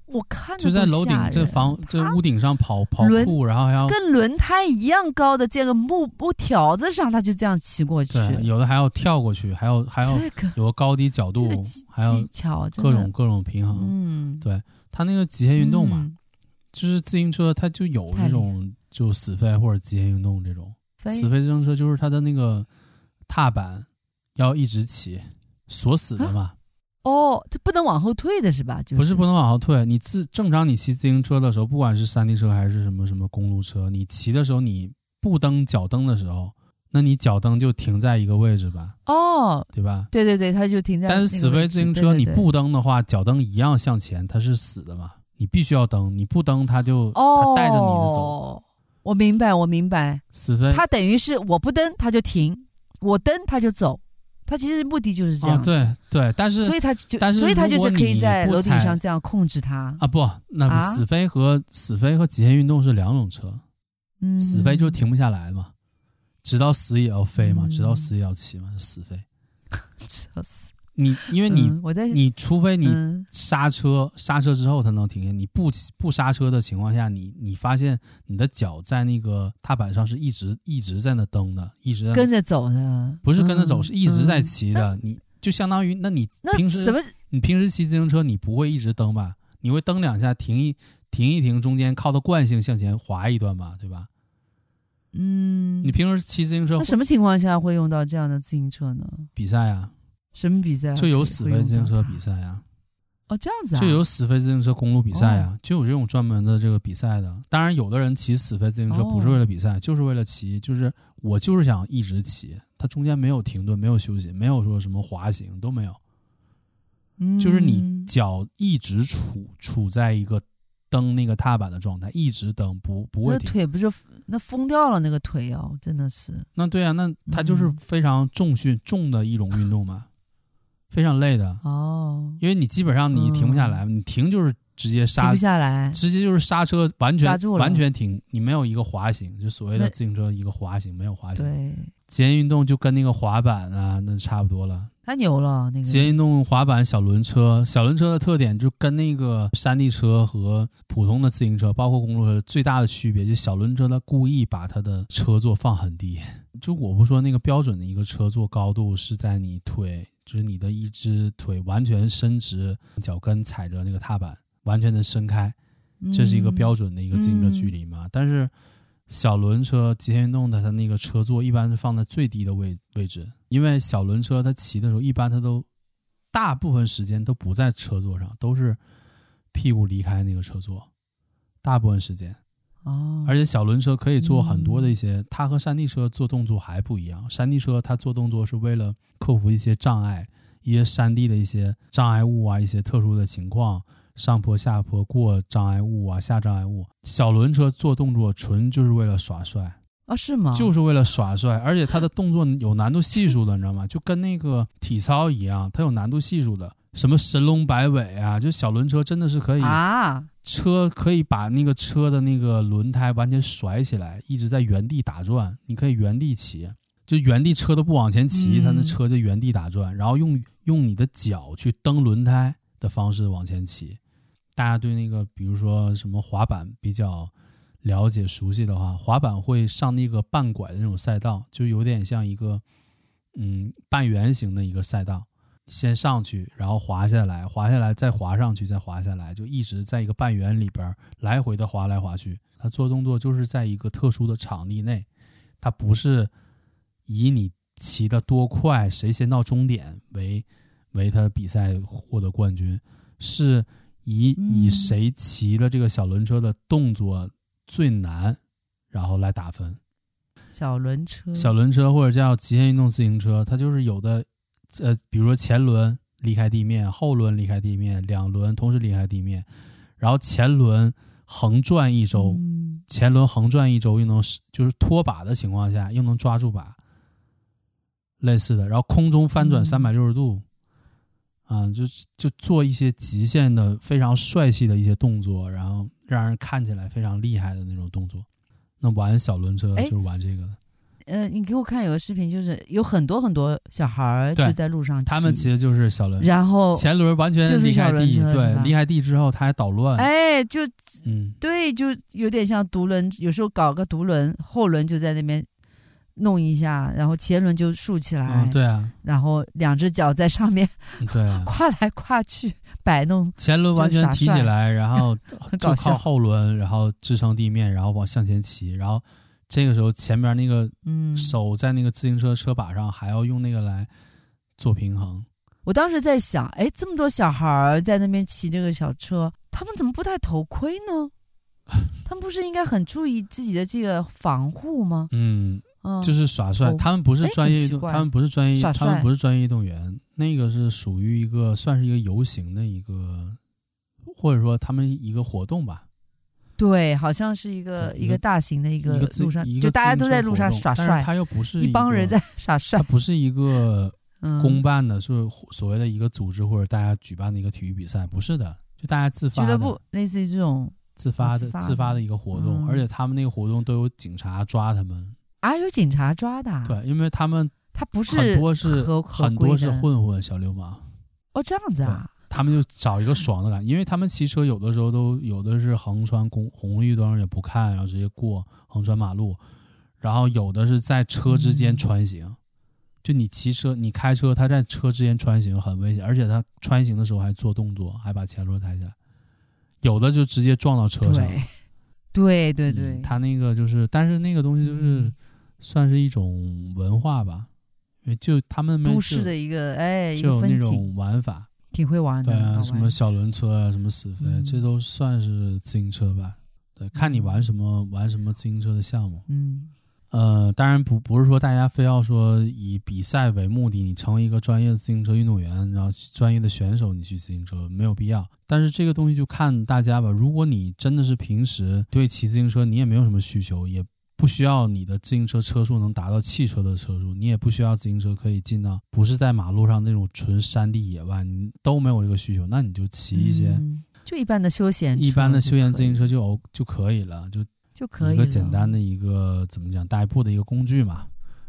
我看就在楼顶这房这屋顶上跑跑酷，然后还要跟轮胎一样高的这个木木条子上，他就这样骑过去。对，有的还要跳过去，还要还要有个高低角度，还要各种各种平衡。嗯，对他那个极限运动嘛，就是自行车，它就有这种就死飞或者极限运动这种死飞自行车，就是它的那个踏板要一直骑锁死的嘛。哦，这不能往后退的是吧？就是、不是不能往后退，你自正常你骑自行车的时候，不管是山地车还是什么什么公路车，你骑的时候你不蹬脚蹬的时候，那你脚蹬就停在一个位置吧？哦，对吧？对对对，它就停在。但是死飞自行车你不蹬的话，脚蹬一样向前，它是死的嘛？你必须要蹬，你不蹬它就它带着你的走。哦，我明白，我明白。死飞，它等于是我不蹬它就停，我蹬它就走。他其实目的就是这样、啊，对对，但是所以他就，但是所以他就是可以在楼顶上这样控制它啊不，那死飞和、啊、死飞和极限运动是两种车，嗯，死飞就停不下来嘛，直到死也要飞嘛，嗯、直到死也要骑嘛，死飞，笑死。你因为你，嗯、我在你除非你刹车，刹车之后它能停下。你不不刹车的情况下，你你发现你的脚在那个踏板上是一直一直在那蹬的，一直在跟着走的，不是跟着走，嗯、是一直在骑的。嗯、你就相当于，那你平时？你平时骑自行车，你不会一直蹬吧？你会蹬两下，停一停一停，中间靠的惯性向前滑一段吧，对吧？嗯，你平时骑自行车，那什么情况下会用到这样的自行车呢？比赛啊。什么比赛？就有死飞自行车比赛呀！哦，这样子啊！就有死飞自行车公路比赛呀！哦、就有这种专门的这个比赛的。当然，有的人骑死飞自行车不是为了比赛，哦、就是为了骑。就是我就是想一直骑，它中间没有停顿，没有休息，没有说什么滑行都没有。嗯，就是你脚一直处处在一个蹬那个踏板的状态，一直蹬不不会停。那腿不是那疯掉了？那个腿哦，真的是。那对啊，那它就是非常重训、嗯、重的一种运动嘛。非常累的哦，因为你基本上你停不下来，嗯、你停就是直接刹，停不下来，直接就是刹车，完全住完全停，你没有一个滑行，就所谓的自行车一个滑行，没有滑行。对，极限运动就跟那个滑板啊，那差不多了。太牛了，那个极限运动滑板、小轮车，小轮车的特点就跟那个山地车和普通的自行车，包括公路车最大的区别，就小轮车它故意把它的车座放很低，就我不说那个标准的一个车座高度是在你腿。就是你的一只腿完全伸直，脚跟踩着那个踏板，完全的伸开，这是一个标准的一个自行车距离嘛。嗯、但是小轮车极限运动的它那个车座一般是放在最低的位位置，因为小轮车它骑的时候一般它都大部分时间都不在车座上，都是屁股离开那个车座，大部分时间。哦，而且小轮车可以做很多的一些，嗯、它和山地车做动作还不一样。山地车它做动作是为了克服一些障碍，一些山地的一些障碍物啊，一些特殊的情况，上坡下坡过障碍物啊，下障碍物。小轮车做动作纯就是为了耍帅，啊？是吗？就是为了耍帅，而且它的动作有难度系数的，你知道吗？就跟那个体操一样，它有难度系数的，什么神龙摆尾啊，就小轮车真的是可以啊，车可以把那个车的那个轮胎完全甩起来，一直在原地打转，你可以原地骑，就原地车都不往前骑，它那车就原地打转，然后用用你的脚去蹬轮胎的方式往前骑。大家对那个，比如说什么滑板比较了解熟悉的话，滑板会上那个半拐的那种赛道，就有点像一个嗯半圆形的一个赛道，先上去，然后滑下来，滑下来再滑上去，再滑下来，就一直在一个半圆里边来回的滑来滑去。他做动作就是在一个特殊的场地内，他不是以你骑得多快，谁先到终点为为他比赛获得冠军，是。以以谁骑的这个小轮车的动作最难，然后来打分。小轮车，小轮车或者叫极限运动自行车，它就是有的，呃，比如说前轮离开地面，后轮离开地面，两轮同时离开地面，然后前轮横转一周，前轮横转一周又能就是拖把的情况下又能抓住把，类似的，然后空中翻转三百六十度。啊，就就做一些极限的、非常帅气的一些动作，然后让人看起来非常厉害的那种动作。那玩小轮车就是玩这个的。呃，你给我看有个视频，就是有很多很多小孩儿就在路上骑，他们骑的就是小轮，然后前轮完全离开地，对，离开地之后他还捣乱。哎，就嗯，对，就有点像独轮，有时候搞个独轮，后轮就在那边。弄一下，然后前轮就竖起来，嗯，对啊，然后两只脚在上面，对啊，跨来跨去摆弄。前轮完全提起来，然后 就靠后轮，然后支撑地面，然后往向前骑。然后这个时候前面那个手在那个自行车车把上，还要用那个来做平衡。我当时在想，哎，这么多小孩在那边骑这个小车，他们怎么不戴头盔呢？他们不是应该很注意自己的这个防护吗？嗯。就是耍帅，哦、他们不是专业他们不是专业，他们不是专业运动员，那个是属于一个算是一个游行的一个，或者说他们一个活动吧。对，好像是一个一个大型的一个路上，就大家都在路上耍帅，他又不是一帮人在 耍帅，他不是一个公办的，是所谓的一个组织或者大家举办的一个体育比赛，不是的，就大家自发的俱乐部，类似于这种自发的自发的一个活动，而且他们那个活动都有警察抓他们。啊，有警察抓的、啊。对，因为他们他不是很多是很多是混混小流氓。哦，这样子啊。他们就找一个爽的感觉，因为他们骑车有的时候都有的是横穿红红绿灯也不看，然后直接过横穿马路，然后有的是在车之间穿行。嗯、就你骑车，你开车，他在车之间穿行很危险，而且他穿行的时候还做动作，还把前轮抬起来。有的就直接撞到车上。对对对对、嗯，他那个就是，但是那个东西就是。嗯算是一种文化吧，因为就他们都市的一个哎，就有那种玩法，挺会玩的。对啊，什么小轮车啊，什么死飞，嗯、这都算是自行车吧。对，看你玩什么，玩什么自行车的项目。嗯，呃，当然不不是说大家非要说以比赛为目的，你成为一个专业的自行车运动员，然后专业的选手，你去自行车没有必要。但是这个东西就看大家吧。如果你真的是平时对骑自行车，你也没有什么需求，也。不需要你的自行车车速能达到汽车的车速，你也不需要自行车可以进到不是在马路上那种纯山地野外，你都没有这个需求，那你就骑一些、嗯、就一般的休闲一般的休闲自行车就哦就可以了，就就可以一个简单的一个怎么讲代步的一个工具嘛。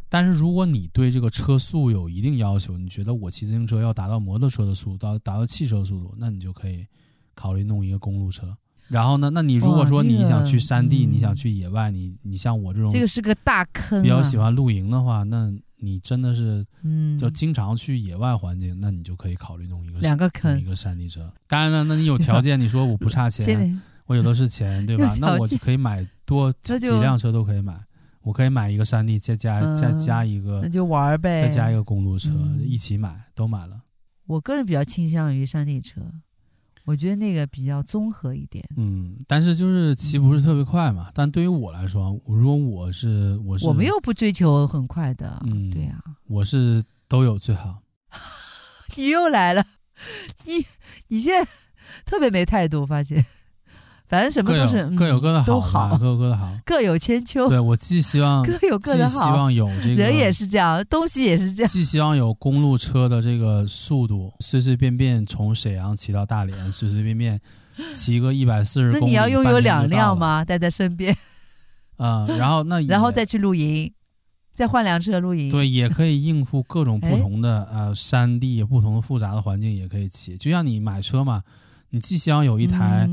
但是如果你对这个车速有一定要求，你觉得我骑自行车要达到摩托车的速度，到达到汽车速度，那你就可以考虑弄一个公路车。然后呢？那你如果说你想去山地，这个、你想去野外，嗯、你你像我这种，这个是个大坑、啊。比较喜欢露营的话，那你真的是，嗯，就经常去野外环境，那你就可以考虑弄一个两个坑，一个山地车。当然了，那你有条件，你说我不差钱，我有的是钱，对吧？那我就可以买多几辆车都可以买，我可以买一个山地，再加、嗯、再加一个，那就玩呗，再加一个公路车，嗯、一起买，都买了。我个人比较倾向于山地车。我觉得那个比较综合一点，嗯，但是就是骑不是特别快嘛。嗯、但对于我来说，如果我是我是，我们又不追求很快的，嗯，对呀、啊，我是都有最好。你又来了，你你现在特别没态度，发现反正什么都是各有各的好，都好，各有各的好，各有千秋。对，我既希望各有各的好，希望有这个人也是这样，东西也是这样。既希望有公路车的这个速度，随随便便从沈阳骑到大连，随随便便骑个一百四十公里。那你要拥有两辆吗？带在身边。嗯，然后那 然后再去露营。再换辆车露营，对，也可以应付各种不同的呃山地、不同的复杂的环境，也可以骑。就像你买车嘛，你既希望有一台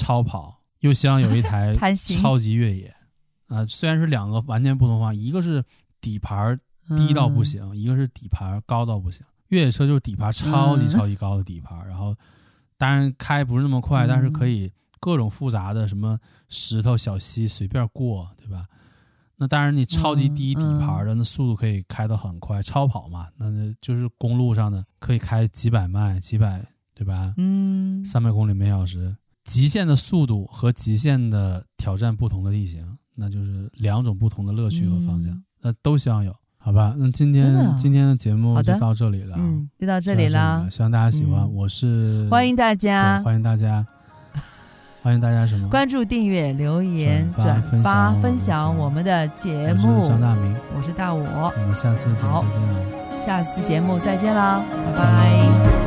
超跑，嗯、又希望有一台 超级越野。啊、呃，虽然是两个完全不同的话，一个是底盘低到不行，嗯、一个是底盘高到不行。越野车就是底盘超级超级高的底盘，嗯、然后当然开不是那么快，嗯、但是可以各种复杂的什么石头小溪随便过，对吧？那当然，你超级低底盘的，那速度可以开得很快，超跑嘛，那就是公路上的可以开几百迈、几百，对吧？嗯，三百公里每小时，极限的速度和极限的挑战不同的地形，那就是两种不同的乐趣和方向，那都希望有，好吧？那今天今天的节目就到这里了，嗯，就到这里了，希望大家喜欢。我是欢迎大家，欢迎大家。欢迎大家什么？关注、订阅、留言、转发、分享我们的节目。我是张大明，我是大我。我们下次节目再见了。下次节目再见了，拜拜。